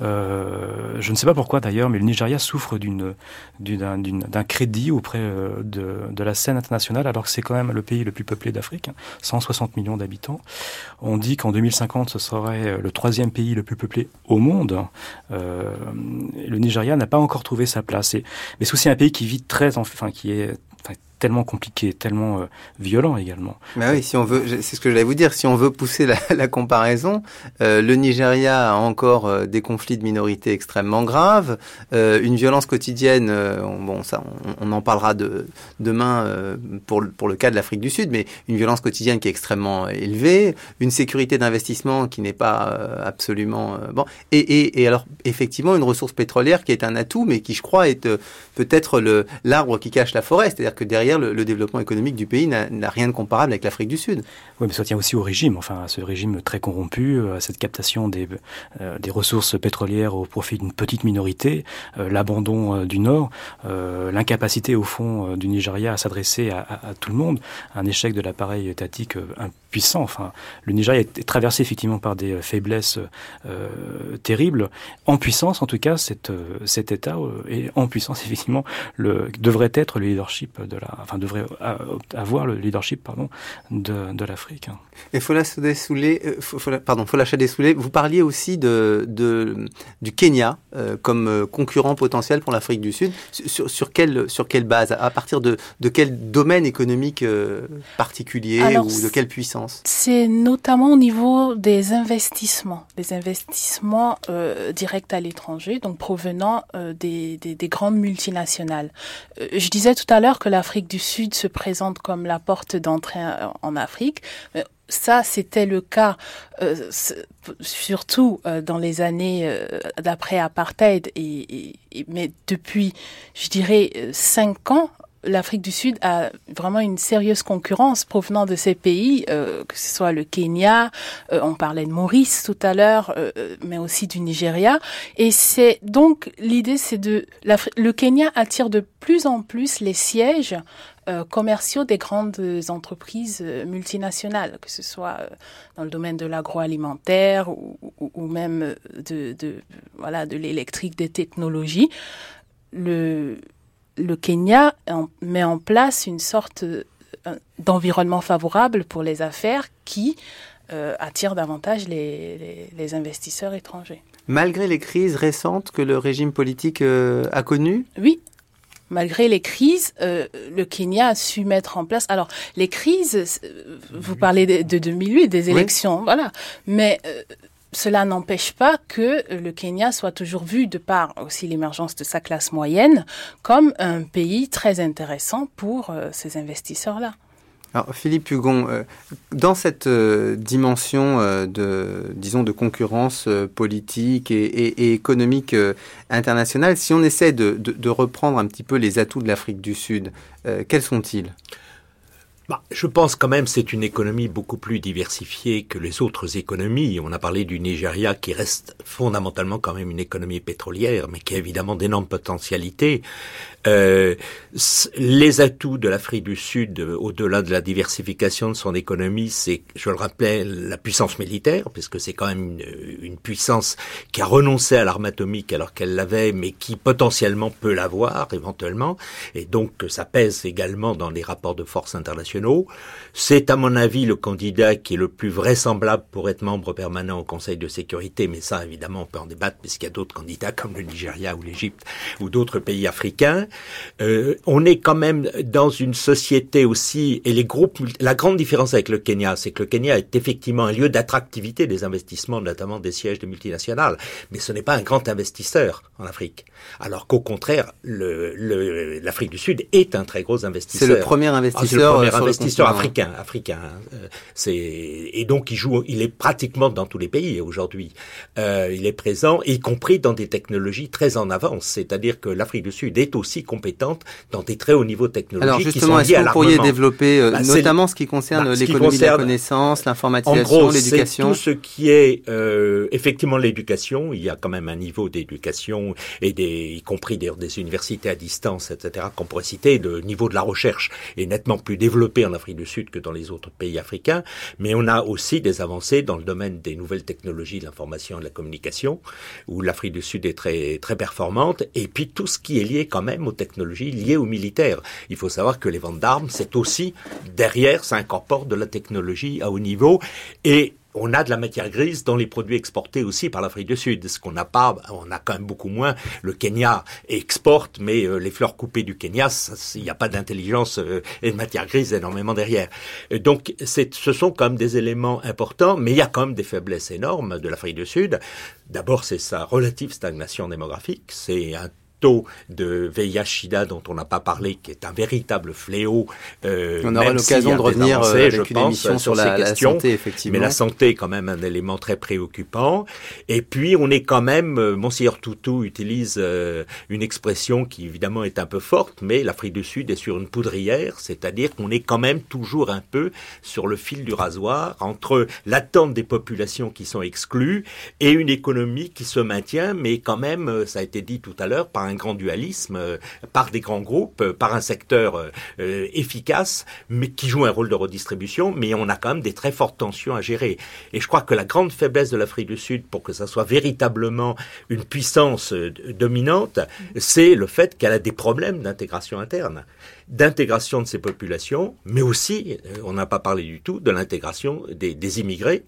Euh, je ne sais pas pourquoi d'ailleurs, mais le Nigeria souffre d'une d'un crédit auprès euh, de, de, la scène internationale, alors que c'est quand même le pays le plus peuplé d'Afrique, 160 millions d'habitants. On dit qu'en 2050, ce serait le troisième pays le plus peuplé au monde. Euh, le Nigeria n'a pas encore trouvé sa place. Et, mais c'est aussi un pays qui vit très, enfin qui est tellement compliqué, tellement euh, violent également. Mais oui, si on veut, c'est ce que j'allais vous dire, si on veut pousser la, comparaison, euh, le Nigeria a encore euh, des conflits de minorités extrêmement graves, une violence quotidienne, bon ça, on, en parlera de, demain pour, pour le cas de l'Afrique du Sud, mais une violence quotidienne qui est extrêmement élevée, une sécurité d'investissement qui n'est pas absolument bon, et, et, et, alors effectivement une ressource pétrolière qui est un atout, mais qui je crois est peut-être l'arbre qui cache la forêt, c'est-à-dire que derrière le, développement économique du pays n'a rien de comparable avec l'Afrique du Sud. Oui, mais ça tient aussi au régime, enfin à ce régime très corrompu, euh, à cette captation des, euh, des ressources pétrolières au profit d'une petite minorité, euh, l'abandon du Nord, l'incapacité au fond du Nigeria à s'adresser à, à, tout le monde, un échec de l'appareil étatique puissant. Enfin, le Nigeria est traversé effectivement par des faiblesses terribles. En puissance, en tout cas, cet, cet État est en puissance effectivement le, devrait être le leadership de la, enfin devrait avoir le leadership pardon de, de l'Afrique. Et Fola Soulé, euh, pardon, Fola Soulé, vous parliez aussi de, de du Kenya euh, comme euh, concurrent potentiel pour l'Afrique du Sud. Sur, sur, quelle sur quelle base? À partir de, de quel domaine économique particulier ou de quelle puissance? C'est notamment au niveau des investissements, des investissements directs à l'étranger, donc provenant des, des, des, grandes multinationales. je disais tout à l'heure que l'Afrique du Sud se présente comme la porte d'entrée en Afrique. Ça, c'était le cas euh, surtout euh, dans les années euh, d'après apartheid mais depuis, je dirais, cinq ans, l'Afrique du Sud a vraiment une sérieuse concurrence provenant de ces pays, que ce soit le Kenya, on parlait de Maurice tout à l'heure, mais aussi du Nigeria. Et c'est donc l'idée, c'est de le Kenya attire de plus en plus les sièges euh, commerciaux des grandes entreprises euh, multinationales, que ce soit euh, dans le domaine de l'agroalimentaire ou, ou, même de, de voilà de l'électrique, des technologies. Le, le Kenya met en place une sorte d'environnement favorable pour les affaires qui attire davantage les, les, les, investisseurs étrangers. Malgré les crises récentes que le régime politique a connues Oui, malgré les crises, euh, le Kenya a su mettre en place. Alors, les crises, euh, vous parlez de, 2008, des élections, voilà. Mais euh, cela n'empêche pas que le Kenya soit toujours vu, de par aussi l'émergence de sa classe moyenne, comme un pays très intéressant pour ces investisseurs-là. Alors Philippe Hugon, euh, dans cette euh, dimension euh, de concurrence politique et, économique internationale, si on essaie de, reprendre un petit peu les atouts de l'Afrique du Sud, quels sont-ils? Bah, je pense quand même c'est une économie beaucoup plus diversifiée que les autres économies. On a parlé du Nigeria qui reste fondamentalement quand même une économie pétrolière, mais qui a évidemment d'énormes potentialités. Euh, les atouts de l'Afrique du Sud, euh, au-delà de la diversification de son économie, c'est, je le rappelais, la puissance militaire, puisque c'est quand même une, puissance qui a renoncé à l'arme atomique alors qu'elle l'avait, mais qui potentiellement peut l'avoir éventuellement, et donc ça pèse également dans les rapports de force internationaux. C'est à mon avis le candidat qui est le plus vraisemblable pour être membre permanent au Conseil de sécurité, mais ça évidemment on peut en débattre puisqu'il y a d'autres candidats comme le Nigeria ou l'Égypte ou d'autres pays africains. Euh, on est quand même dans une société aussi, et les groupes, la grande différence avec le Kenya, c'est que le Kenya est effectivement un lieu d'attractivité des investissements, notamment des sièges de multinationales, mais ce n'est pas un grand investisseur en Afrique. Alors qu'au contraire, l'Afrique le, du Sud est un très gros investisseur. C'est le premier investisseur, ah, le premier investisseur africain, africain. Euh, c'est et donc il joue, il est pratiquement dans tous les pays aujourd'hui. Euh, il est présent, y compris dans des technologies très en avance. C'est-à-dire que l'Afrique du Sud est aussi compétente dans des très hauts niveaux technologiques. Alors justement, est-ce que vous pourriez développer euh, bah, notamment ce qui concerne bah, l'économie de la connaissance, l'informatisation, l'éducation Tout ce qui est euh, effectivement l'éducation. Il y a quand même un niveau d'éducation et des, y compris des, des universités à distance, etc. qu'on pourrait citer. Le niveau de la recherche est nettement plus développé en Afrique du Sud que dans les autres pays africains. Mais on a aussi des avancées dans le domaine des nouvelles technologies de l'information et de la communication, où l'Afrique du Sud est très très performante. Et puis tout ce qui est lié quand même aux technologies liées aux militaires. Il faut savoir que les ventes d'armes, c'est aussi derrière, ça incorpore de la technologie à haut niveau. Et on a de la matière grise dans les produits exportés aussi par l'Afrique du Sud. Ce qu'on n'a pas, on a quand même beaucoup moins. Le Kenya exporte, mais euh, les fleurs coupées du Kenya, il n'y a pas d'intelligence euh, et de matière grise énormément derrière. donc, ce sont quand même des éléments importants, mais il y a quand même des faiblesses énormes de l'Afrique du Sud. D'abord, c'est sa relative stagnation démographique. C'est taux de VIH/SIDA dont on n'a pas parlé, qui est un véritable fléau. Euh, on aura l'occasion de revenir euh, avec je une pense, émission sur, la, questions, santé, effectivement. Mais la santé est quand même un élément très préoccupant. Et puis on est quand même, euh, Monseigneur Toutou utilise euh, une expression qui évidemment est un peu forte, mais l'Afrique du Sud est sur une poudrière, c'est-à-dire qu'on est quand même toujours un peu sur le fil du rasoir entre l'attente des populations qui sont exclues et une économie qui se maintient, mais quand même, ça a été dit tout à l'heure, par un grand dualisme, euh, par des grands groupes, euh, par un secteur euh, efficace, mais qui joue un rôle de redistribution, mais on a quand même des très fortes tensions à gérer. Et je crois que la grande faiblesse de l'Afrique du Sud, pour que ça soit véritablement une puissance dominante, c'est le fait qu'elle a des problèmes d'intégration interne d'intégration de ces populations, mais aussi, on n'a pas parlé du tout, de l'intégration des, immigrés,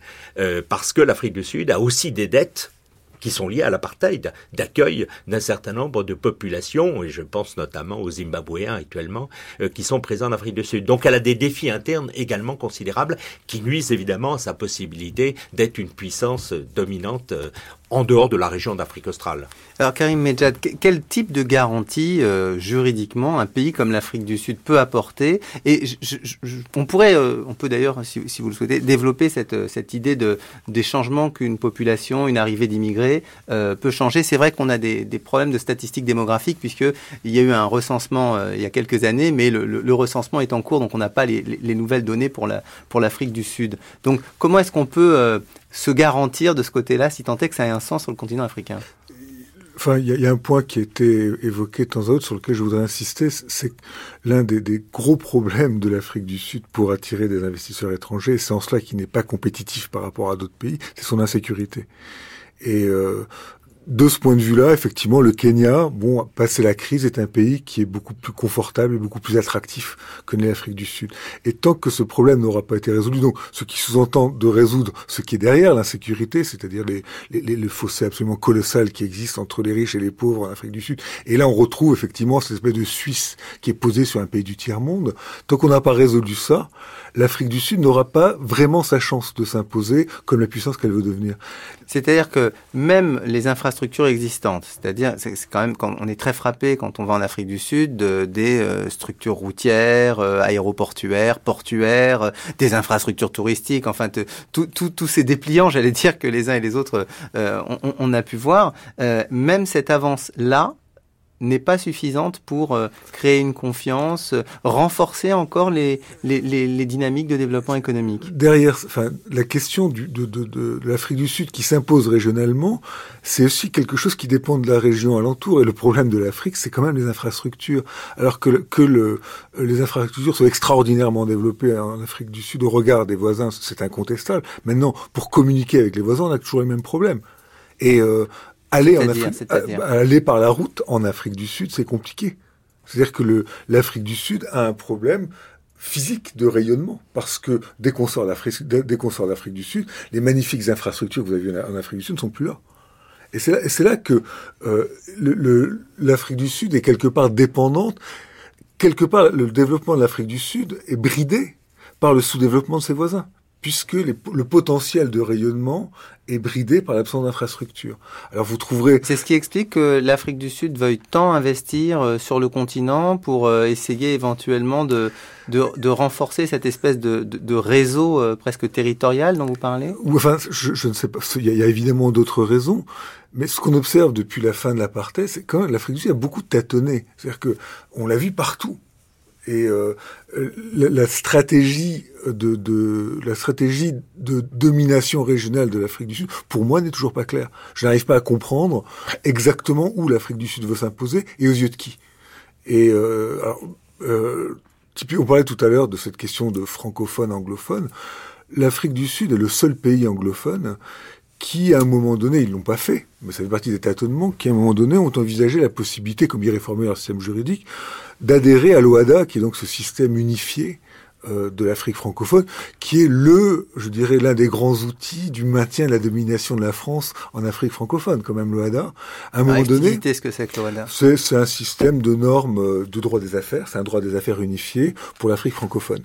parce que l'Afrique du Sud a aussi des dettes qui sont liées à l'apartheid, d'accueil d'un certain nombre de populations, et je pense notamment aux Zimbabwéens actuellement, euh, qui sont présents en Afrique du Sud. Donc elle a des défis internes également considérables qui nuisent évidemment à sa possibilité d'être une puissance dominante euh, en dehors de la région d'Afrique australe. Alors Karim Medjad, quel type de garantie euh, juridiquement un pays comme l'Afrique du Sud peut apporter? Et on pourrait, euh, on peut d'ailleurs, si, vous le souhaitez, développer cette, euh, cette idée de, des changements qu'une population, une arrivée d'immigrés peut changer. C'est vrai qu'on a des, des, problèmes de statistiques démographiques puisqu'il y a eu un recensement il y a quelques années, mais le, recensement est en cours, donc on n'a pas les, les, nouvelles données pour la pour l'Afrique du Sud. Donc comment est-ce qu'on peut se garantir de ce côté-là, si tant est que ça ait un sens sur le continent africain Enfin, il y, a un point qui a été évoqué de temps en autre sur lequel je voudrais insister, c'est l'un des, des, gros problèmes de l'Afrique du Sud pour attirer des investisseurs étrangers, c'est en cela qu'il n'est pas compétitif par rapport à d'autres pays, c'est son insécurité. Et euh, de ce point de vue-là, effectivement, le Kenya, bon, passé la crise, est un pays qui est beaucoup plus confortable et beaucoup plus attractif que l'Afrique du Sud. Et tant que ce problème n'aura pas été résolu, donc ce qui sous-entend de résoudre ce qui est derrière l'insécurité, c'est-à-dire les, les, les, le fossé absolument colossal qui existe entre les riches et les pauvres en Afrique du Sud. Et là, on retrouve effectivement cette espèce de Suisse qui est posée sur un pays du tiers-monde. Tant qu'on n'a pas résolu ça, l'Afrique du Sud n'aura pas vraiment sa chance de s'imposer comme la puissance qu'elle veut devenir. C'est-à-dire que même les infrastructures existantes, c'est-à-dire c'est quand même quand on est très frappé quand on va en Afrique du Sud des euh, structures routières, euh, aéroportuaires, portuaires, euh, des infrastructures touristiques, enfin tous ces dépliants, j'allais dire que les uns et les autres on, on, a pu voir, même cette avance là n'est pas suffisante pour euh, créer une confiance, euh, renforcer encore les, les, les, dynamiques de développement économique Derrière, enfin, la question de, de, de l'Afrique du Sud qui s'impose régionalement, c'est aussi quelque chose qui dépend de la région alentour. Et le problème de l'Afrique, c'est quand même les infrastructures. Alors que, que le, les infrastructures sont extraordinairement développées en Afrique du Sud au regard des voisins, c'est incontestable. Maintenant, pour communiquer avec les voisins, on a toujours les mêmes problèmes. Et euh, aller en Afrique, euh, aller par la route en Afrique du Sud, c'est compliqué. C'est-à-dire que l'Afrique du Sud a un problème physique de rayonnement parce que dès qu'on sort d'Afrique, dès qu'on sort d'Afrique du Sud, les magnifiques infrastructures que vous avez vues en Afrique du Sud ne sont plus là. Et c'est là, que euh, le, l'Afrique du Sud est quelque part dépendante. Quelque part, le développement de l'Afrique du Sud est bridé par le sous-développement de ses voisins. Puisque le potentiel de rayonnement est bridé par l'absence d'infrastructures. Alors vous trouverez... C'est ce qui explique que l'Afrique du Sud veuille tant investir euh, sur le continent pour euh, essayer éventuellement de, de, renforcer cette espèce de, de, réseau euh, presque territorial dont vous parlez? Enfin, je, je ne sais pas. Il y a, évidemment d'autres raisons. Mais ce qu'on observe depuis la fin de l'apartheid, c'est quand l'Afrique du Sud a beaucoup tâtonné. C'est-à-dire que on l'a vu partout. Et euh, la, stratégie de, de, la stratégie de domination régionale de l'Afrique du Sud, pour moi, n'est toujours pas claire. Je n'arrive pas à comprendre exactement où l'Afrique du Sud veut s'imposer et aux yeux de qui. Et euh, alors, euh, on parlait tout à l'heure de cette question de francophone anglophone. L'Afrique du Sud est le seul pays anglophone qui, à un moment donné, ils l'ont pas fait, mais ça fait partie des tâtonnements, qui, à un moment donné, ont envisagé la possibilité, comme ils réformer leur système juridique, d'adhérer à l'OADA, qui est donc ce système unifié euh, de l'Afrique francophone, qui est le, je dirais, l'un des grands outils du maintien de la domination de la France en Afrique francophone, quand même l'OADA. À un moment donné, ce que c'est que l'OADA C'est un système de normes euh, de droit des affaires, c'est un droit des affaires unifié pour l'Afrique francophone.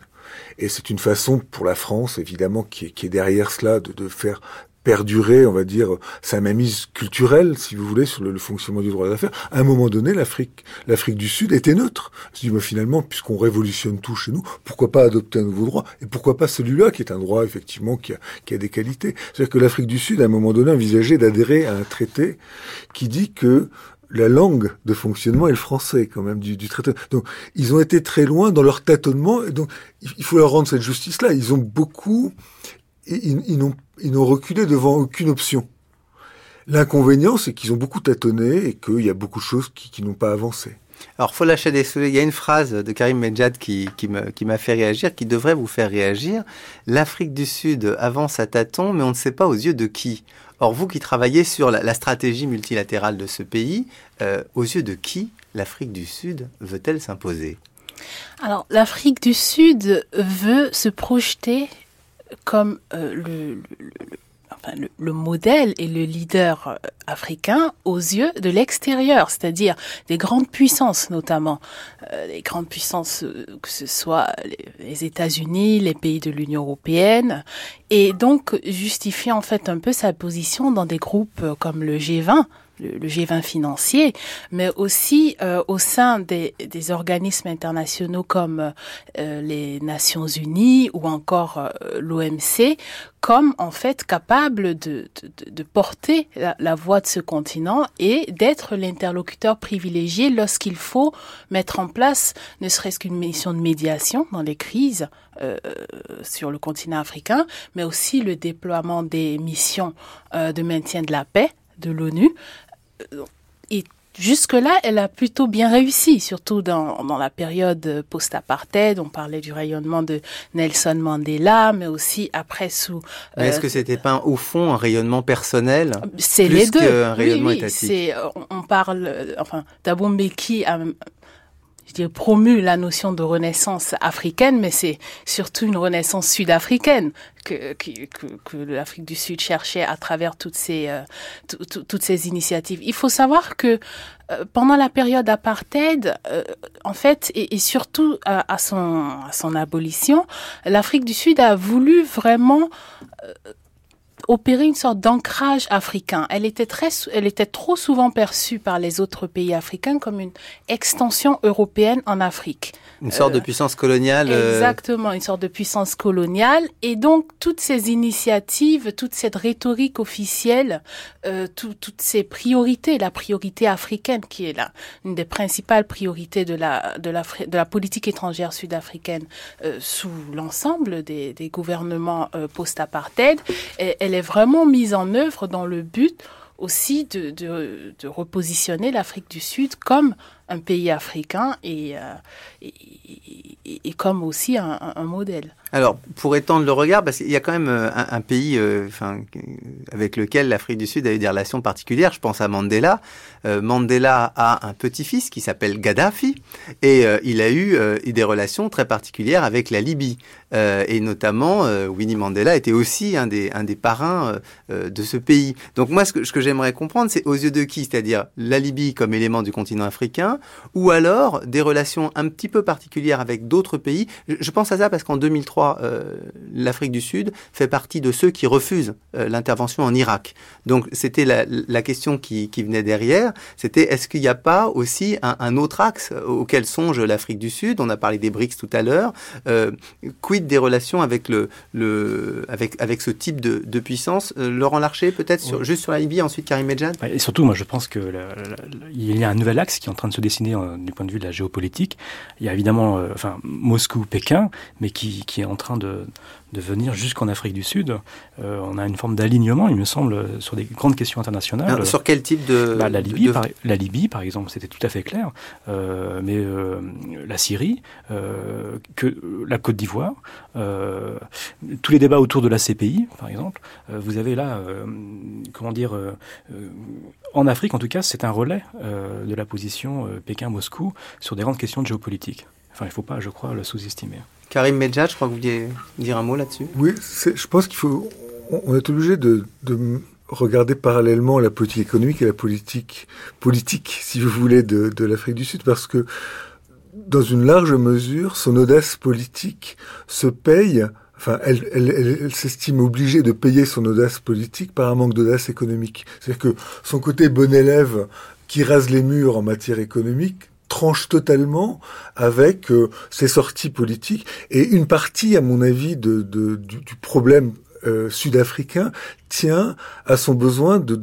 Et c'est une façon pour la France, évidemment, qui est, qui est derrière cela, de, de faire perdurer, on va dire, sa mainmise culturelle, si vous voulez, sur le, fonctionnement du droit d'affaires. À un moment donné, l'Afrique, l'Afrique du Sud était neutre. Je dis, moi, finalement, puisqu'on révolutionne tout chez nous, pourquoi pas adopter un nouveau droit? Et pourquoi pas celui-là, qui est un droit, effectivement, qui a, des qualités? C'est-à-dire que l'Afrique du Sud, à un moment donné, envisageait d'adhérer à un traité qui dit que la langue de fonctionnement est le français quand même du, traité. Donc ils ont été très loin dans leur tâtonnement donc il faut leur rendre cette justice-là. Ils ont beaucoup, ils, ils n'ont ils n'ont reculé devant aucune option. L'inconvénient, c'est qu'ils ont beaucoup tâtonné et qu'il y a beaucoup de choses qui, n'ont pas avancé. Alors, faut lâcher des souliers. Il y a une phrase de Karim Medjad qui, qui m'a fait réagir, qui devrait vous faire réagir. L'Afrique du Sud avance à tâtons, mais on ne sait pas aux yeux de qui. Or, vous qui travaillez sur la, stratégie multilatérale de ce pays, euh, aux yeux de qui l'Afrique du Sud veut-elle s'imposer? Alors, l'Afrique du Sud veut se projeter comme euh, le, le, modèle et le leader euh, africain aux yeux de l'extérieur, c'est-à-dire des grandes puissances notamment, euh, les grandes puissances que ce soit les États-Unis, les pays de l'Union européenne, et donc justifier en fait un peu sa position dans des groupes comme le G20 le, G20 financier, mais aussi euh, au sein des, organismes internationaux comme euh, les Nations Unies ou encore euh, l'OMC, comme en fait capable de, porter la, voix de ce continent et d'être l'interlocuteur privilégié lorsqu'il faut mettre en place ne serait-ce qu'une mission de médiation dans les crises sur le continent africain, mais aussi le déploiement des missions de maintien de la paix de l'ONU et jusque-là, elle a plutôt bien réussi, surtout dans, dans la période post-apartheid. On parlait du rayonnement de Nelson Mandela, mais aussi après sous. Mais est-ce que c'était pas au fond un rayonnement personnel C'est les deux. Qu'un rayonnement oui, oui, On, on parle, enfin, Thabo Mbeki a dirais, promu la notion de renaissance africaine, mais c'est surtout une renaissance sud-africaine que, que, que l'Afrique du Sud cherchait à travers toutes ces, euh, toutes initiatives. Il faut savoir que euh, pendant la période apartheid, euh, en fait, et, surtout à son abolition, l'Afrique du Sud a voulu vraiment opérer une sorte d'ancrage africain. Elle était très, elle était trop souvent perçue par les autres pays africains comme une extension européenne en Afrique. Une sorte de euh, puissance coloniale. Euh, exactement, une sorte de puissance coloniale. Et donc, toutes ces initiatives, toute cette rhétorique officielle, euh, toutes ces priorités, la priorité africaine qui est là, une des principales priorités de la, de la, de la politique étrangère sud-africaine euh, sous l'ensemble des, des gouvernements euh, post-apartheid, elle est vraiment mise en œuvre dans le but aussi de, de, de repositionner l'Afrique du Sud comme un pays africain et, euh, comme aussi un, modèle. Alors, pour étendre le regard, parce qu'il y a quand même euh, un, pays euh, avec lequel l'Afrique du Sud a eu des relations particulières, je pense à Mandela. Mandela a un petit-fils qui s'appelle Gaddafi, et il a eu des relations très particulières avec la Libye. et notamment, Winnie Mandela était aussi un des, parrains de ce pays. Donc moi, ce que j'aimerais comprendre, c'est aux yeux de qui? C'est-à-dire la Libye comme élément du continent africain, ou alors des relations un petit peu particulières avec d'autres pays. Je, pense à ça parce qu'en 2003, euh, l'Afrique du Sud fait partie de ceux qui refusent euh, l'intervention en Irak. Donc c'était la, la, question qui, qui, venait derrière, c'était est-ce qu'il n'y a pas aussi un, un, autre axe auquel songe l'Afrique du Sud? On a parlé des BRICS tout à l'heure. Euh, quid des relations avec, le, le, avec, avec ce type de, de puissance? Laurent Larcher, peut-être juste sur la Libye, ensuite Karim Medjad Et surtout, moi je pense qu'il y a un nouvel axe qui est en train de se dessiner du point de vue de la géopolitique. Il y a évidemment euh, enfin, Moscou-Pékin, mais qui, qui, est en train de, de venir jusqu'en Afrique du Sud. Euh, on a une forme d'alignement, il me semble, sur des grandes questions internationales. Alors, sur quel type de... Bah, la, Libye, Par, la Libye, par exemple, c'était tout à fait clair. Euh, mais euh, la Syrie, que la Côte d'Ivoire, tous les débats autour de la CPI, par exemple, vous avez là, comment dire, en Afrique en tout cas, c'est un relais de la position Pékin-Moscou sur des grandes questions de géopolitique. Enfin, il ne faut pas, je crois, le sous-estimer. Karim Medjad, je crois que vous vouliez dire un mot là-dessus. Oui, je pense qu'il faut. On est obligé de, de, regarder parallèlement la politique économique et la politique politique, si vous voulez, de, de l'Afrique du Sud, parce que dans une large mesure, son audace politique se paye. Enfin, elle, elle, elle, elle s'estime obligée de payer son audace politique par un manque d'audace économique. C'est-à-dire que son côté bon élève qui rase les murs en matière économique tranche totalement avec euh, ses sorties politiques. Et une partie, à mon avis, de, du, problème euh, sud-africain tient à son besoin de,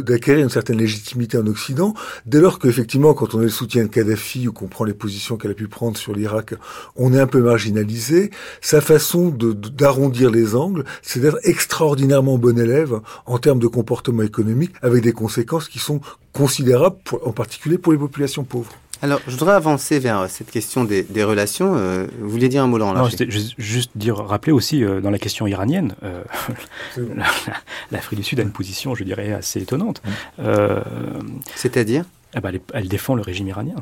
d'acquérir une certaine légitimité en Occident, dès lors qu'effectivement, quand on est le soutien de Kadhafi ou qu'on prend les positions qu'elle a pu prendre sur l'Irak, on est un peu marginalisé. Sa façon d'arrondir les angles, c'est d'être extraordinairement bon élève en termes de comportement économique, avec des conséquences qui sont considérables, en particulier pour les populations pauvres. Alors, je voudrais avancer vers cette question des, des relations. Euh, vous vouliez dire un mot, Laurent Non, c'était juste dire, rappeler aussi, euh, dans la question iranienne, euh, l'Afrique du Sud a une position, je dirais, assez étonnante. Euh, C'est-à-dire eh ben, elle, elle, défend le régime iranien.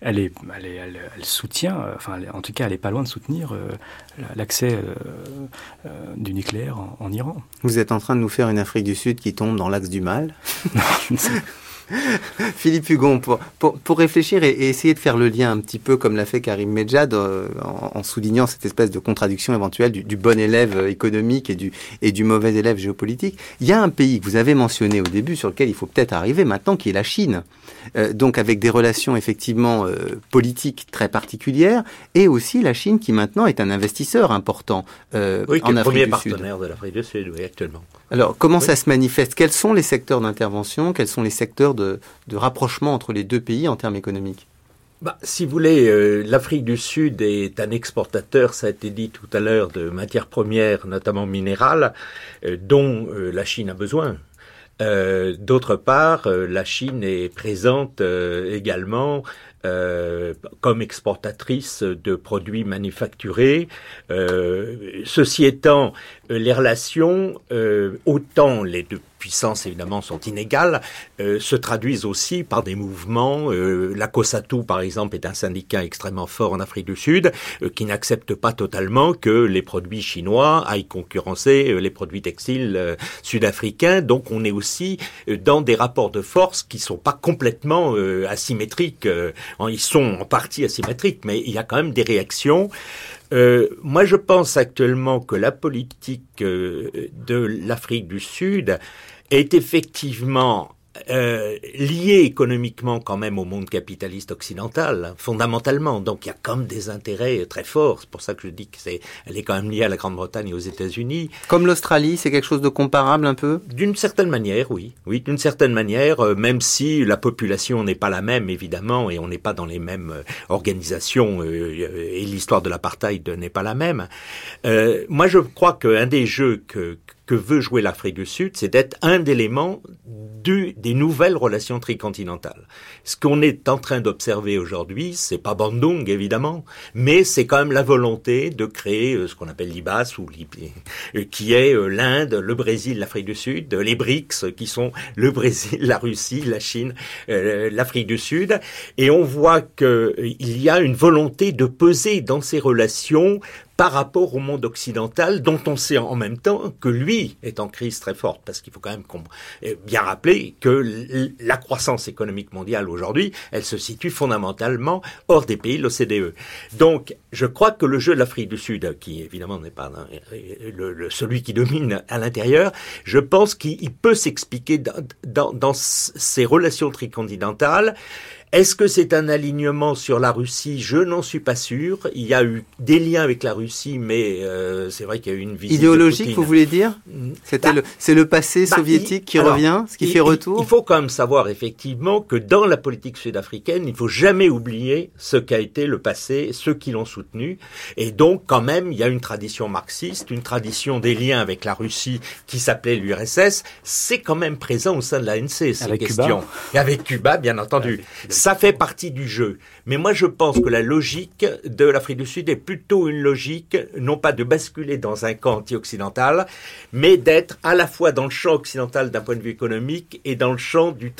Elle, est, elle, est, elle, elle soutient, enfin, en tout cas, elle n'est pas loin de soutenir euh, l'accès euh, du nucléaire en, en, Iran. Vous êtes en train de nous faire une Afrique du Sud qui tombe dans l'axe du mal Non, Philippe Hugon, pour, réfléchir et, essayer de faire le lien un petit peu comme l'a fait Karim Medjad euh, en, soulignant cette espèce de contradiction éventuelle du, bon élève économique et et du mauvais élève géopolitique, il y a un pays que vous avez mentionné au début sur lequel il faut peut-être arriver maintenant, qui est la Chine. Euh, donc avec des relations effectivement euh, politiques très particulières et aussi la Chine qui maintenant est un investisseur important euh, oui, en Afrique premier du partenaire Sud. de l'Afrique du Sud, oui, actuellement. Alors comment oui. ça se manifeste? Quels sont les secteurs d'intervention? Quels sont les secteurs de, de rapprochement entre les deux pays en termes économiques? Bah, si vous voulez, euh, l'Afrique du Sud est un exportateur, ça a été dit tout à l'heure, de matières premières, notamment minérales, euh, dont euh, la Chine a besoin. Euh, D'autre part, euh, la Chine est présente euh, également comme exportatrice de produits manufacturés. ceci étant, les relations, autant les deux puissances évidemment sont inégales, euh, se traduisent aussi par des mouvements. Euh, la COSATU, par exemple, est un syndicat extrêmement fort en Afrique du Sud, euh, qui n'accepte pas totalement que les produits chinois aillent concurrencer euh, les produits textiles euh, sud-africains. Donc on est aussi euh, dans des rapports de force qui sont pas complètement asymétriques. ils sont en partie asymétriques, mais il y a quand même des réactions. Euh, moi, je pense actuellement que la politique euh, de l'Afrique du Sud est effectivement euh, liée économiquement quand même au monde capitaliste occidental, hein, fondamentalement. Donc il y a comme des intérêts très forts. C'est pour ça que je dis que c'est, elle est quand même liée à la Grande-Bretagne et aux États-Unis. Comme l'Australie, c'est quelque chose de comparable un peu? D'une certaine manière, oui, oui, d'une certaine manière, euh, même si la population n'est pas la même évidemment et on n'est pas dans les mêmes euh, organisations euh, et l'histoire de l'apartheid n'est pas la même. Euh, moi, je crois qu'un des jeux que que veut jouer l'Afrique du Sud, c'est d'être un élément du, des nouvelles relations tricontinentales. Ce qu'on est en train d'observer aujourd'hui, c'est pas Bandung évidemment, mais c'est quand même la volonté de créer euh, ce qu'on appelle l'IBAS ou euh, qui est euh, l'Inde, le Brésil, l'Afrique du Sud, les BRICS qui sont le Brésil, la Russie, la Chine, l'Afrique du Sud, et on voit qu'il y a une volonté de peser dans ces relations par rapport au monde occidental, dont on sait en même temps que lui est en crise très forte, parce qu'il faut quand même eh, bien rappeler que la croissance économique mondiale aujourd'hui, elle se situe fondamentalement hors des pays de l'OCDE. Donc, je crois que le jeu de l'Afrique du Sud, qui évidemment n'est pas le, celui qui domine à l'intérieur, je pense qu'il peut s'expliquer dans, dans, dans ces relations tricontinentales est-ce que c'est un alignement sur la Russie? Je n'en suis pas sûr. Il y a eu des liens avec la Russie, mais euh, c'est vrai qu'il y a eu une visite idéologique. Vous voulez dire? Mm. C'était bah, le, c'est le passé bah, soviétique qui revient, ce qui fait retour? Il faut quand même savoir effectivement que dans la politique sud-africaine, il faut jamais oublier ce qu'a été le passé, ceux qui l'ont soutenu, et donc quand même il y a une tradition marxiste, une tradition des liens avec la Russie qui s'appelait l'URSS. C'est quand même présent au sein de l'ANC ces avec questions. Cuba. Et avec Cuba, bien entendu. Ça fait partie du jeu. Mais moi, je pense que la logique de l'Afrique du Sud est plutôt une logique, non pas de basculer dans un camp anti-occidental, mais d'être à la fois dans le champ occidental d'un point de vue économique et dans le champ du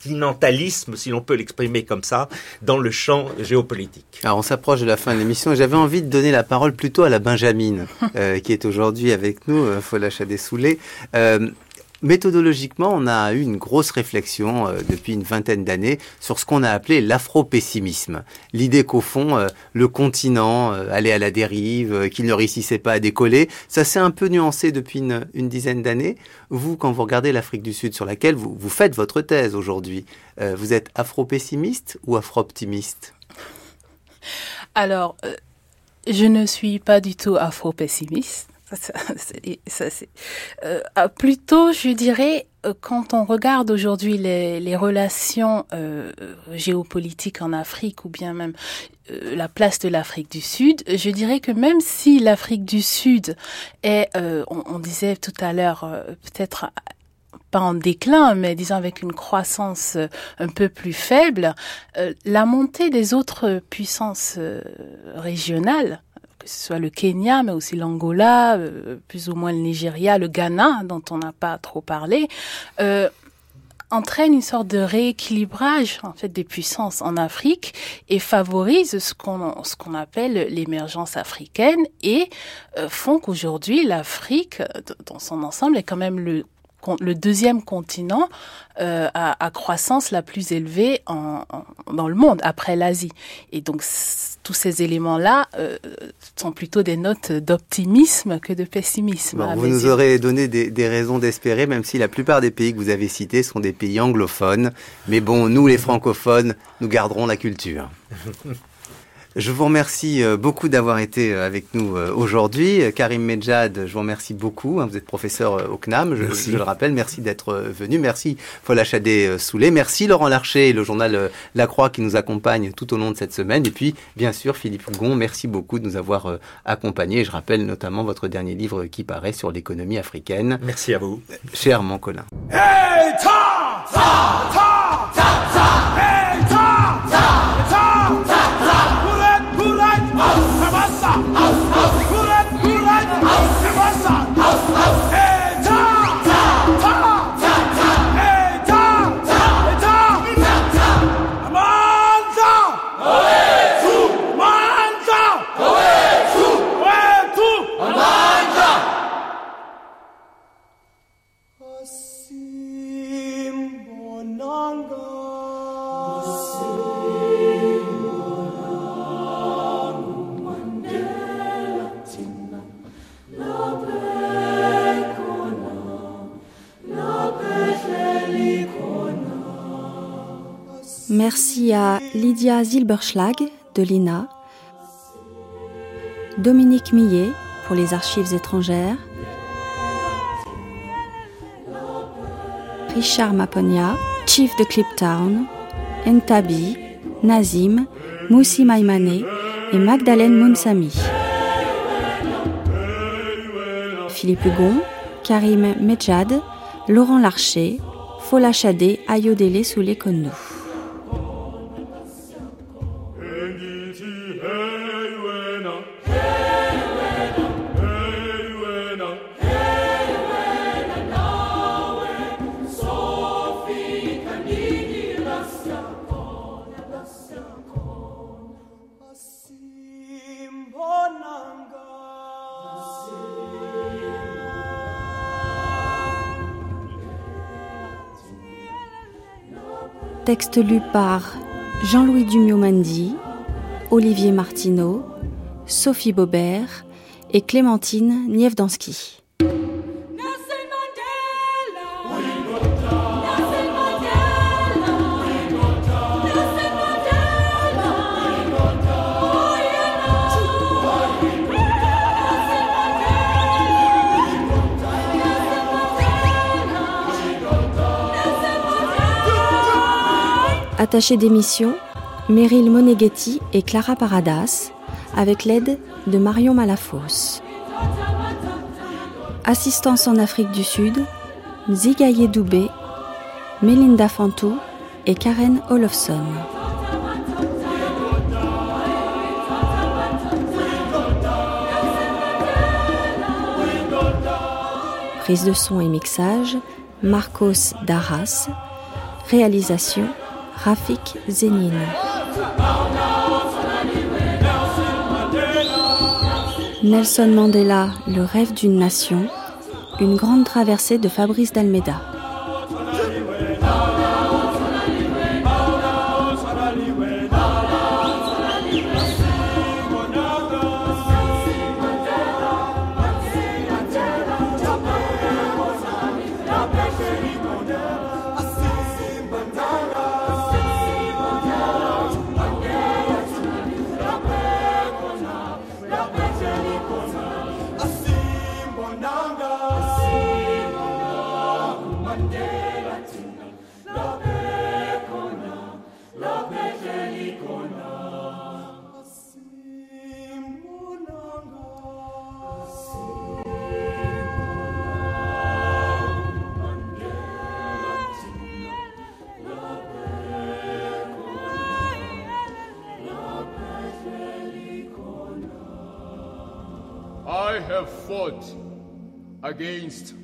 tricontinentalisme, si l'on peut l'exprimer comme ça, dans le champ géopolitique. Alors on s'approche de la fin de l'émission. J'avais envie de donner la parole plutôt à la Benjamine, euh, qui est aujourd'hui avec nous, euh, Fola Chadé-Soulé. Euh, Méthodologiquement, on a eu une grosse réflexion euh, depuis une vingtaine d'années sur ce qu'on a appelé l'afro-pessimisme. L'idée qu'au fond, euh, le continent euh, allait à la dérive, qu'il ne réussissait pas à décoller. Ça s'est un peu nuancé depuis une, dizaine d'années. Vous, quand vous regardez l'Afrique du Sud sur laquelle vous, vous faites votre thèse aujourd'hui, vous êtes afro-pessimiste ou afro-optimiste? Alors, je ne suis pas du tout afro-pessimiste. Euh, ah, plutôt, je dirais, euh, quand on regarde aujourd'hui les, les, relations euh, géopolitiques en Afrique ou bien même euh, la place de l'Afrique du Sud, je dirais que même si l'Afrique du Sud est, on, on, disait tout à l'heure, peut-être pas en déclin, mais disons avec une croissance un peu plus faible, la montée des autres puissances régionales que ce soit le Kenya, mais aussi l'Angola, euh, plus ou moins le Nigeria, le Ghana, dont on n'a pas trop parlé, euh, entraîne une sorte de rééquilibrage en fait des puissances en Afrique et favorise ce qu'on ce qu'on appelle l'émergence africaine et euh, font qu'aujourd'hui l'Afrique dans son ensemble est quand même le le deuxième continent euh, à, à, croissance la plus élevée en, dans le monde, après l'Asie. Et donc, tous ces éléments-là euh, sont plutôt des notes d'optimisme que de pessimisme. vous nous aurez donné des, des raisons d'espérer, même si la plupart des pays que vous avez cités sont des pays anglophones. Mais bon, nous, les francophones, nous garderons la culture. Je vous remercie euh, beaucoup d'avoir été euh, avec nous euh, aujourd'hui. Karim Medjad, je vous remercie beaucoup. Hein, vous êtes professeur au CNAM, je, le rappelle. Merci d'être venu. Merci Fola Chadé Soulé. Merci Laurent Larcher et le journal La Croix qui nous accompagne tout au long de cette semaine. Et puis, bien sûr, Philippe Gon, merci beaucoup de nous avoir accompagnés. Je rappelle notamment votre dernier livre qui paraît sur l'économie africaine. Merci à vous. Cher ah, ah. Merci à Lydia Zilberschlag de l'INA, Dominique Millet pour les archives étrangères, Richard Maponia, Chief de Cliptown, Entabi, Nazim, Moussi Maimane et Magdalene Mounsami. Philippe Hugon, Karim Medjad, Laurent Larcher, Fola Chadé, Ayodele Soulé Kondou. Texte lu par Jean-Louis Dumio-Mandy, Olivier Martineau, Sophie Bobert et Clémentine Nievdansky. Attachée d'émission, Meryl Moneghetti et Clara Paradas, avec l'aide de Marion Malafos. Assistance en Afrique du Sud, Zigaye Doubé, Melinda Fantou et Karen Olofsson. Prise de son et mixage, Marcos Darras. Réalisation, Rafik Zénine. Nelson Mandela, Le rêve d'une nation, une grande traversée de Fabrice d'Almeida.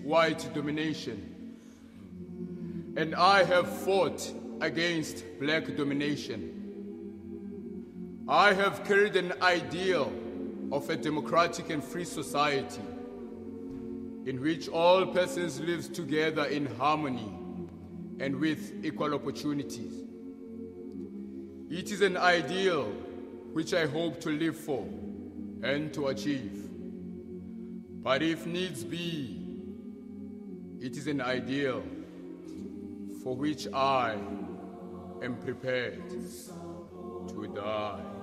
White domination. And I have fought against black domination. I have carried an ideal of a democratic and free society in which all persons live together in harmony and with equal opportunities. It is an ideal which I hope to live for and to achieve. But if needs be, it is an ideal for which I am prepared to die.